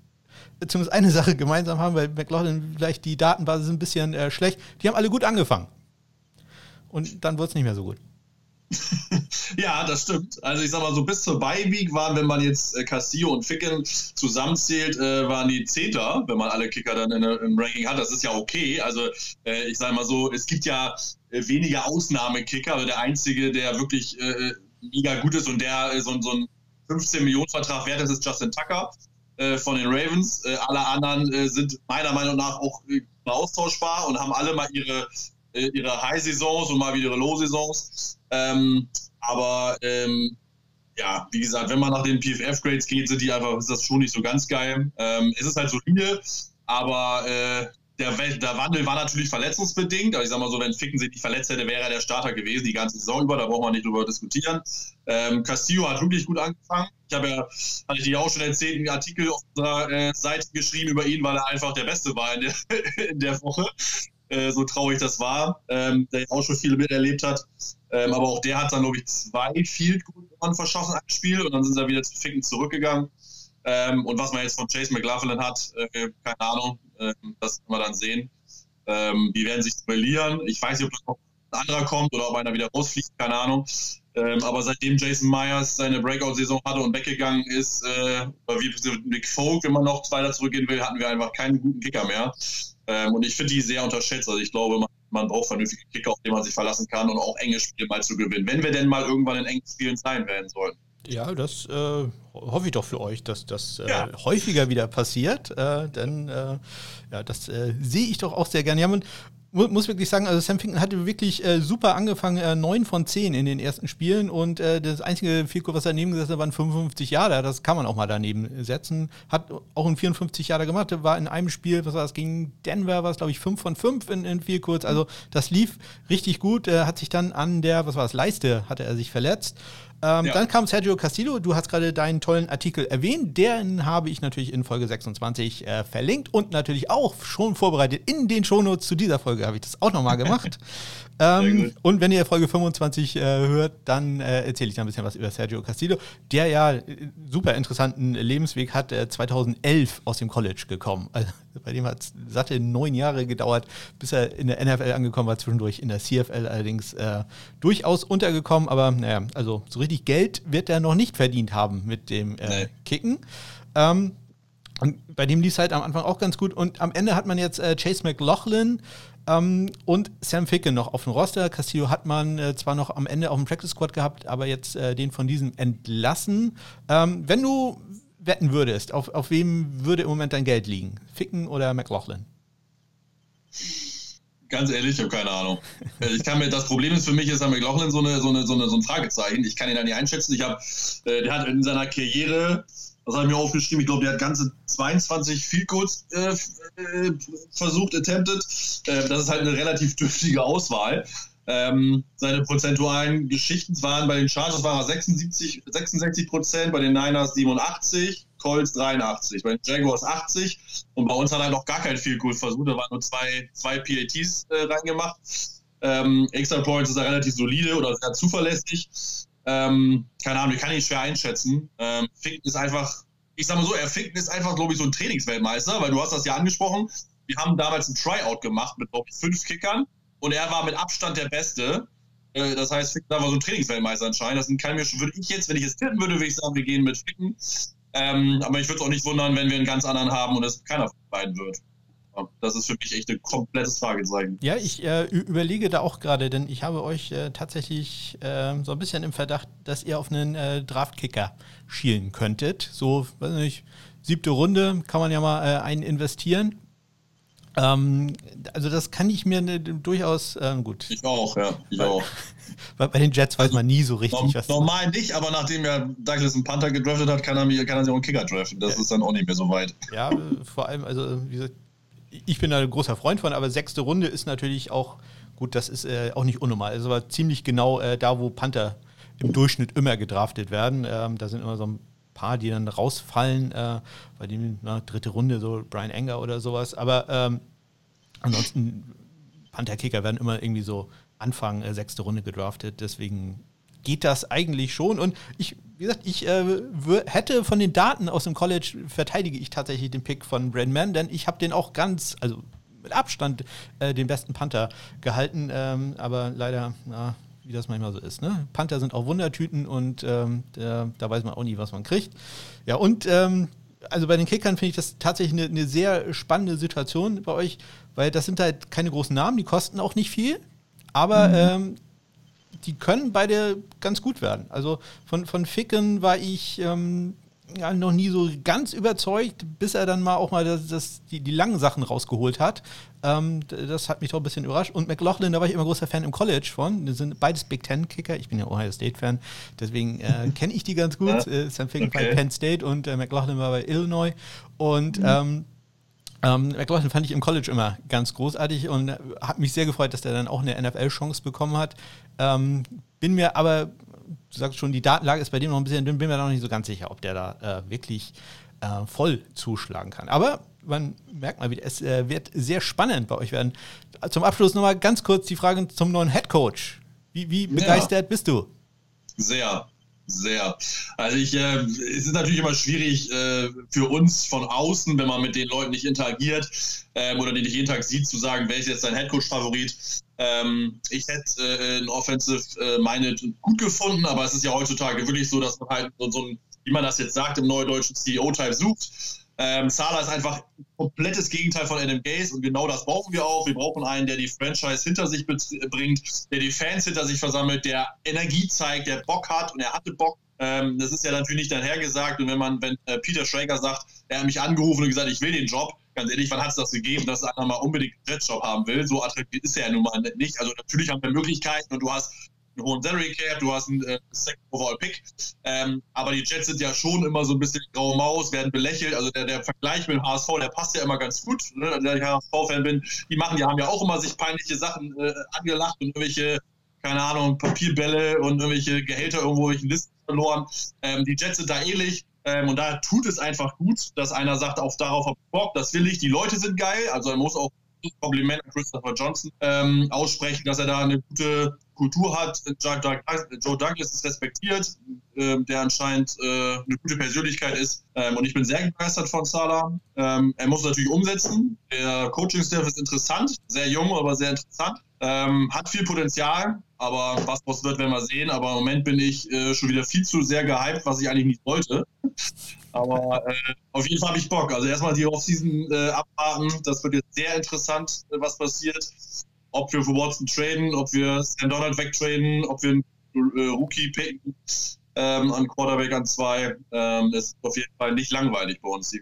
beziehungsweise eine Sache gemeinsam haben, weil McLaughlin vielleicht die Datenbasis ein bisschen äh, schlecht. Die haben alle gut angefangen. Und dann wurde es nicht mehr so gut. ja, das stimmt. Also ich sag mal so, bis zur Beiweek waren, wenn man jetzt äh, Castillo und Ficken zusammenzählt, äh, waren die Zehnter, wenn man alle Kicker dann in, im Ranking hat. Das ist ja okay. Also äh, ich sag mal so, es gibt ja äh, weniger Ausnahmekicker. Also der einzige, der wirklich äh, mega gut ist und der äh, so, so ein 15 Millionen Vertrag wert ist, ist Justin Tucker von den Ravens. alle anderen sind meiner Meinung nach auch austauschbar und haben alle mal ihre ihre High-Saisons und mal wieder ihre Low-Saisons. Ähm, aber ähm, ja, wie gesagt, wenn man nach den PFF-Grades geht, sind die einfach, ist das schon nicht so ganz geil. Ähm, es ist halt solide, aber äh, der, der, Wandel war natürlich verletzungsbedingt. Aber ich sag mal so, wenn Ficken sich nicht verletzt hätte, wäre er der Starter gewesen die ganze Saison über. Da braucht man nicht drüber diskutieren. Ähm, Castillo hat wirklich gut angefangen. Ich habe ja, hatte ich dir auch schon erzählt, einen Artikel auf unserer äh, Seite geschrieben über ihn, weil er einfach der Beste war in der, in der Woche. Äh, so traurig das war, ähm, der auch schon viele miterlebt hat. Ähm, aber auch der hat dann, glaube ich, zwei Field Goal verschossen im Spiel und dann sind sie wieder zu Ficken zurückgegangen. Ähm, und was man jetzt von Chase McLaughlin hat, äh, keine Ahnung, das werden wir dann sehen. Ähm, die werden sich duellieren. Ich weiß nicht, ob ein anderer kommt oder ob einer wieder rausfliegt, keine Ahnung. Ähm, aber seitdem Jason Myers seine Breakout-Saison hatte und weggegangen ist, äh, wie Nick Folk, wenn man noch weiter zurückgehen will, hatten wir einfach keinen guten Kicker mehr. Ähm, und ich finde die sehr unterschätzt. Also ich glaube, man, man, braucht vernünftige Kicker, auf die man sich verlassen kann und auch enge Spiele mal zu gewinnen, wenn wir denn mal irgendwann in engen Spielen sein werden sollen. Ja, das äh, hoffe ich doch für euch, dass das äh, ja. häufiger wieder passiert. Äh, denn äh, ja, das äh, sehe ich doch auch sehr gerne. Ja, man muss wirklich sagen, also Sam Finken hatte wirklich äh, super angefangen, 9 von 10 in den ersten Spielen und das einzige Field was er daneben gesetzt hat, waren 55 Jahre. Das kann man auch mal daneben setzen. Hat auch ein 54 Jahre gemacht, war in einem Spiel, was war das, gegen Denver war es, glaube ich, 5 von 5 in, in Field Also das lief richtig gut, hat sich dann an der, was war das, Leiste, hatte er sich verletzt. Ähm, ja. Dann kam Sergio Castillo, du hast gerade deinen tollen Artikel erwähnt, den habe ich natürlich in Folge 26 äh, verlinkt und natürlich auch schon vorbereitet in den Shownotes zu dieser Folge habe ich das auch nochmal gemacht. ähm, und wenn ihr Folge 25 äh, hört, dann äh, erzähle ich da ein bisschen was über Sergio Castillo, der ja äh, super interessanten Lebensweg hat, 2011 äh, aus dem College gekommen. Also, bei dem hat es satte neun Jahre gedauert, bis er in der NFL angekommen war, zwischendurch in der CFL allerdings äh, durchaus untergekommen, aber naja, also so richtig Geld wird er noch nicht verdient haben mit dem nee. Kicken. Ähm, und bei dem lief es halt am Anfang auch ganz gut. Und am Ende hat man jetzt äh, Chase McLaughlin ähm, und Sam Ficke noch auf dem Roster. Castillo hat man äh, zwar noch am Ende auf dem Practice Squad gehabt, aber jetzt äh, den von diesem entlassen. Ähm, wenn du wetten würdest, auf, auf wem würde im Moment dein Geld liegen? Ficken oder McLaughlin? Ganz ehrlich, ich habe keine Ahnung. Ich kann mir, das Problem ist für mich, ist Sam McLaughlin so, eine, so, eine, so, eine, so ein Fragezeichen. Ich kann ihn da nicht einschätzen. Ich habe, äh, der hat in seiner Karriere das habe ich mir aufgeschrieben. Ich glaube, der hat ganze 22 Field Goals äh, äh, versucht, attempted. Äh, das ist halt eine relativ dürftige Auswahl. Ähm, seine prozentualen Geschichten waren bei den Chargers waren er 76, 66 Prozent, bei den Niners 87, Colts 83, bei den Jaguars 80 und bei uns hat er noch gar kein Field Goal versucht. Da waren nur zwei, zwei PATs äh, reingemacht. Ähm, Extra Points ist er relativ solide oder sehr zuverlässig. Ähm, keine Ahnung, ich kann ihn schwer einschätzen. Ähm, Ficken ist einfach, ich sag mal so, er Ficken ist einfach, glaube ich, so ein Trainingsweltmeister, weil du hast das ja angesprochen. Wir haben damals ein Tryout gemacht mit, glaube ich, fünf Kickern und er war mit Abstand der Beste. Äh, das heißt, Ficken war so ein Trainingsweltmeister anscheinend. Das kann mir schon, würde ich jetzt, wenn ich es tippen würde, würde ich sagen, wir gehen mit Ficken. Ähm, aber ich würde es auch nicht wundern, wenn wir einen ganz anderen haben und es keiner von beiden wird. Das ist für mich echt ein komplettes Fragezeichen. Ja, ich äh, überlege da auch gerade, denn ich habe euch äh, tatsächlich äh, so ein bisschen im Verdacht, dass ihr auf einen äh, Draftkicker schielen könntet. So, weiß nicht, siebte Runde kann man ja mal äh, einen investieren. Ähm, also das kann ich mir ne, durchaus äh, gut. Ich auch, ja, ich auch. Bei, bei den Jets weiß man nie so richtig, Norm, was. Normal nicht, aber nachdem er Douglas einen Panther gedraftet hat, kann er, kann er sich auch einen Kicker draften. Das ja. ist dann auch nicht mehr so weit. Ja, vor allem, also wie gesagt, ich bin da ein großer Freund von, aber sechste Runde ist natürlich auch, gut, das ist äh, auch nicht unnormal. Es aber ziemlich genau äh, da, wo Panther im Durchschnitt immer gedraftet werden. Ähm, da sind immer so ein paar, die dann rausfallen, äh, bei dem na, dritte Runde, so Brian Enger oder sowas. Aber ähm, ansonsten, Panther-Kicker werden immer irgendwie so Anfang äh, sechste Runde gedraftet. Deswegen geht das eigentlich schon. Und ich, wie gesagt, ich äh, hätte von den Daten aus dem College verteidige ich tatsächlich den Pick von Brandman, denn ich habe den auch ganz, also mit Abstand äh, den besten Panther gehalten. Ähm, aber leider, na, wie das manchmal so ist. Ne? Panther sind auch Wundertüten und ähm, der, da weiß man auch nie, was man kriegt. Ja, und ähm, also bei den Kickern finde ich das tatsächlich eine, eine, sehr spannende Situation bei euch, weil das sind halt keine großen Namen, die kosten auch nicht viel. Aber mhm. ähm, die können beide ganz gut werden. Also von, von Ficken war ich ähm, ja, noch nie so ganz überzeugt, bis er dann mal auch mal das, das die, die langen Sachen rausgeholt hat. Ähm, das hat mich doch ein bisschen überrascht. Und McLaughlin, da war ich immer großer Fan im College von. Das sind beides Big Ten-Kicker. Ich bin ja Ohio State-Fan, deswegen äh, kenne ich die ganz gut. Ja? Äh, Sam Ficken okay. bei Penn State und äh, McLaughlin war bei Illinois. Und mhm. ähm, ähm, McLaughlin fand ich im College immer ganz großartig und äh, hat mich sehr gefreut, dass der dann auch eine NFL-Chance bekommen hat. Ähm, bin mir aber, du sagst schon, die Datenlage ist bei dem noch ein bisschen dünn, bin mir da noch nicht so ganz sicher, ob der da äh, wirklich äh, voll zuschlagen kann. Aber man merkt mal wieder, es äh, wird sehr spannend bei euch werden. Zum Abschluss nochmal ganz kurz die Frage zum neuen Head Coach. Wie, wie begeistert ja. bist du? Sehr. Sehr. Also ich, äh, es ist natürlich immer schwierig äh, für uns von außen, wenn man mit den Leuten nicht interagiert äh, oder die nicht jeden Tag sieht, zu sagen, wer ist jetzt dein Headcoach-Favorit. Ähm, ich hätte äh, ein Offensive äh, Minded gut gefunden, aber es ist ja heutzutage wirklich so, dass man halt so, so ein, wie man das jetzt sagt, im neudeutschen CEO-Type sucht. Ähm, Sala ist einfach ein komplettes Gegenteil von Adam Gaze und genau das brauchen wir auch. Wir brauchen einen, der die Franchise hinter sich bringt, der die Fans hinter sich versammelt, der Energie zeigt, der Bock hat und er hatte Bock. Ähm, das ist ja natürlich nicht dahergesagt und wenn man, wenn äh, Peter Schrager sagt, er hat mich angerufen und gesagt, ich will den Job, ganz ehrlich, wann hat es das gegeben, dass einer mal unbedingt einen Jetjob haben will? So attraktiv ist er ja nun mal nicht. Also natürlich haben wir Möglichkeiten und du hast einen hohen Salary Cap, du hast einen äh, Second Overall Pick. Ähm, aber die Jets sind ja schon immer so ein bisschen graue Maus, werden belächelt. Also der, der Vergleich mit dem HSV, der passt ja immer ganz gut. Ne? Da ich HSV-Fan bin, die machen, die haben ja auch immer sich peinliche Sachen äh, angelacht und irgendwelche, keine Ahnung, Papierbälle und irgendwelche Gehälter irgendwo in Listen verloren. Ähm, die Jets sind da ähnlich. Ähm, und da tut es einfach gut, dass einer sagt, auf darauf hab ich Bock, das will ich, die Leute sind geil. Also er muss auch Kompliment an Christopher Johnson ähm, aussprechen, dass er da eine gute Kultur hat. Joe Douglas ist respektiert, ähm, der anscheinend äh, eine gute Persönlichkeit ist. Ähm, und ich bin sehr begeistert von Salah. Ähm, er muss natürlich umsetzen. Der Coaching-Staff ist interessant, sehr jung, aber sehr interessant. Hat viel Potenzial, aber was was wird, werden wir sehen. Aber im Moment bin ich äh, schon wieder viel zu sehr gehypt, was ich eigentlich nicht wollte. Aber äh, auf jeden Fall habe ich Bock. Also erstmal die Offseason äh, abwarten. Das wird jetzt sehr interessant, äh, was passiert. Ob wir für Watson traden, ob wir Sam Donald wegtraden, ob wir einen äh, Rookie picken ähm, an Quarterback an zwei. Ähm, das ist auf jeden Fall nicht langweilig bei uns.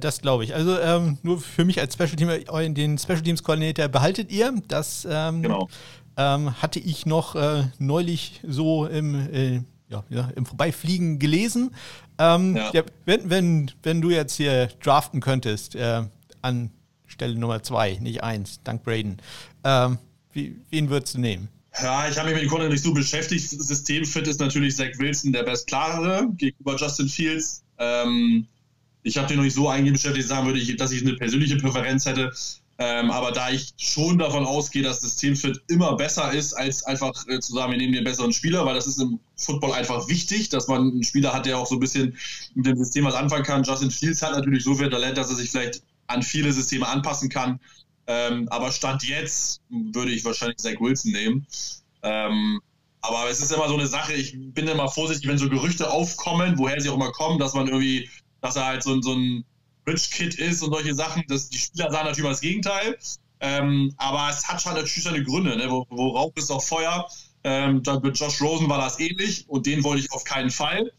Das glaube ich. Also ähm, nur für mich als Special Team, den Special Teams Koordinator behaltet ihr. Das ähm, genau. ähm, hatte ich noch äh, neulich so im, äh, ja, ja, im Vorbeifliegen gelesen. Ähm. Ja, wenn, wenn, wenn du jetzt hier draften könntest, äh, an Stelle Nummer zwei, nicht eins, dank Braden, ähm, wie, wen würdest du nehmen? Ja, ich habe mich mit Content nicht so beschäftigt. Systemfit ist natürlich Zach Wilson der bestklare gegenüber Justin Fields. Ähm, ich habe den noch nicht so eingehend beschäftigt, sagen würde ich, dass ich eine persönliche Präferenz hätte. Ähm, aber da ich schon davon ausgehe, dass das Systemfit immer besser ist, als einfach äh, zu sagen, wir nehmen den besseren Spieler, weil das ist im Football einfach wichtig, dass man einen Spieler hat, der auch so ein bisschen mit dem System was anfangen kann. Justin Fields hat natürlich so viel Talent, dass er sich vielleicht an viele Systeme anpassen kann. Ähm, aber Stand jetzt würde ich wahrscheinlich Zach Wilson nehmen. Ähm, aber es ist immer so eine Sache, ich bin immer vorsichtig, wenn so Gerüchte aufkommen, woher sie auch immer kommen, dass man irgendwie, dass er halt so, so ein Rich Kid ist und solche Sachen. Das, die Spieler sagen natürlich mal das Gegenteil. Ähm, aber es hat schon natürlich seine Gründe. Ne? Wo, wo Rauch ist auch Feuer. Ähm, mit Josh Rosen war das ähnlich und den wollte ich auf keinen Fall.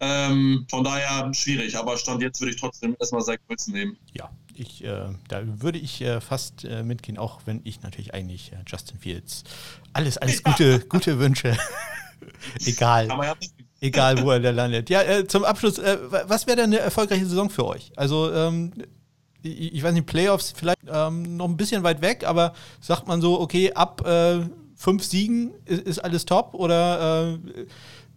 Ähm, von daher schwierig, aber Stand jetzt würde ich trotzdem erstmal Zach Wilson nehmen. Ja, ich, äh, da würde ich äh, fast äh, mitgehen, auch wenn ich natürlich eigentlich äh, Justin Fields alles, alles gute, gute Wünsche. Egal. Ja, Egal, wo er da landet. Ja, äh, zum Abschluss, äh, was wäre denn eine erfolgreiche Saison für euch? Also, ähm, ich, ich, weiß nicht, Playoffs vielleicht ähm, noch ein bisschen weit weg, aber sagt man so, okay, ab fünf Siegen ist, ist, alles top oder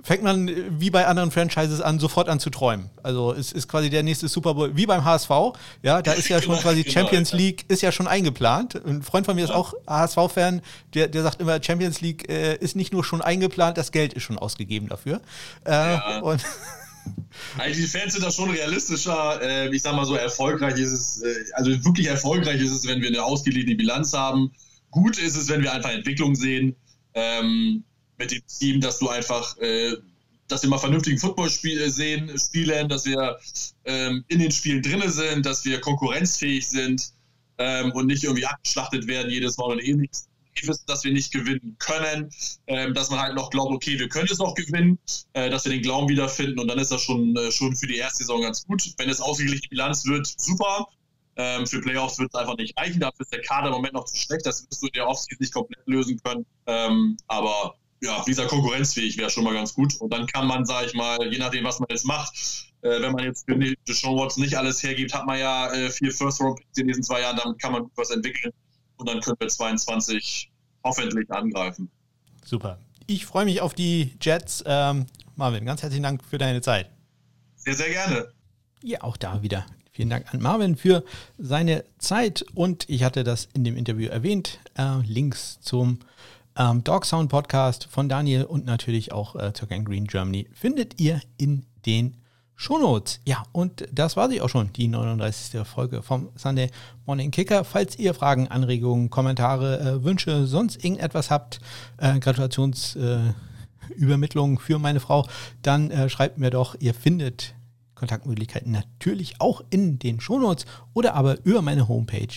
fängt man wie bei anderen Franchises an, sofort an zu träumen. Also es ist quasi der nächste Super Bowl, wie beim HSV. Ja, da ist ja schon quasi genau, Champions League ist ja schon eingeplant. Ein Freund von mir ist auch HSV-Fan, der, der sagt immer, Champions League äh, ist nicht nur schon eingeplant, das Geld ist schon ausgegeben dafür. Äh, ja. und also die Fans sind da schon realistischer. Äh, ich sag mal so, erfolgreich ist es, äh, also wirklich erfolgreich ist es, wenn wir eine ausgeglichene Bilanz haben. Gut ist es, wenn wir einfach Entwicklung sehen. Ähm, mit dem Team, dass du einfach, äh, dass wir mal vernünftigen Football -Spiel sehen, spielen, dass wir ähm, in den Spielen drinne sind, dass wir konkurrenzfähig sind ähm, und nicht irgendwie abgeschlachtet werden jedes Mal und ähnliches. Wissen, dass wir nicht gewinnen können, ähm, dass man halt noch glaubt, okay, wir können es noch gewinnen, äh, dass wir den Glauben wiederfinden und dann ist das schon, äh, schon für die erste Saison ganz gut. Wenn es ausgeglichene Bilanz wird, super. Ähm, für Playoffs wird es einfach nicht reichen. Dafür ist der Kader im Moment noch zu schlecht. Das wirst du in der Offseason nicht komplett lösen können. Ähm, aber ja, dieser konkurrenzfähig wäre schon mal ganz gut. Und dann kann man, sage ich mal, je nachdem, was man jetzt macht, äh, wenn man jetzt für Deshaun Watson nicht alles hergibt, hat man ja äh, vier First-Round-Picks in diesen zwei Jahren, dann kann man was entwickeln und dann können wir 22 hoffentlich angreifen. Super. Ich freue mich auf die Jets. Ähm, Marvin, ganz herzlichen Dank für deine Zeit. Sehr, sehr gerne. Ja, auch da wieder. Vielen Dank an Marvin für seine Zeit und ich hatte das in dem Interview erwähnt. Äh, Links zum ähm, Dog Sound Podcast von Daniel und natürlich auch äh, Gang Green Germany findet ihr in den Shownotes. Ja, und das war sie auch schon, die 39. Folge vom Sunday Morning Kicker. Falls ihr Fragen, Anregungen, Kommentare, äh, Wünsche, sonst irgendetwas habt, äh, Gratulationsübermittlungen äh, für meine Frau, dann äh, schreibt mir doch, ihr findet Kontaktmöglichkeiten natürlich auch in den Shownotes oder aber über meine Homepage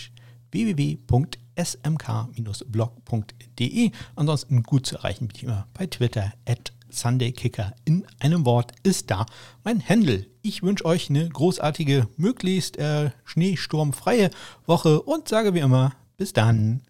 www.kicker.de smk-blog.de. Ansonsten gut zu erreichen bin ich immer bei Twitter at Sunday Kicker in einem Wort ist da mein Händel. Ich wünsche euch eine großartige, möglichst äh, schneesturmfreie Woche und sage wie immer, bis dann.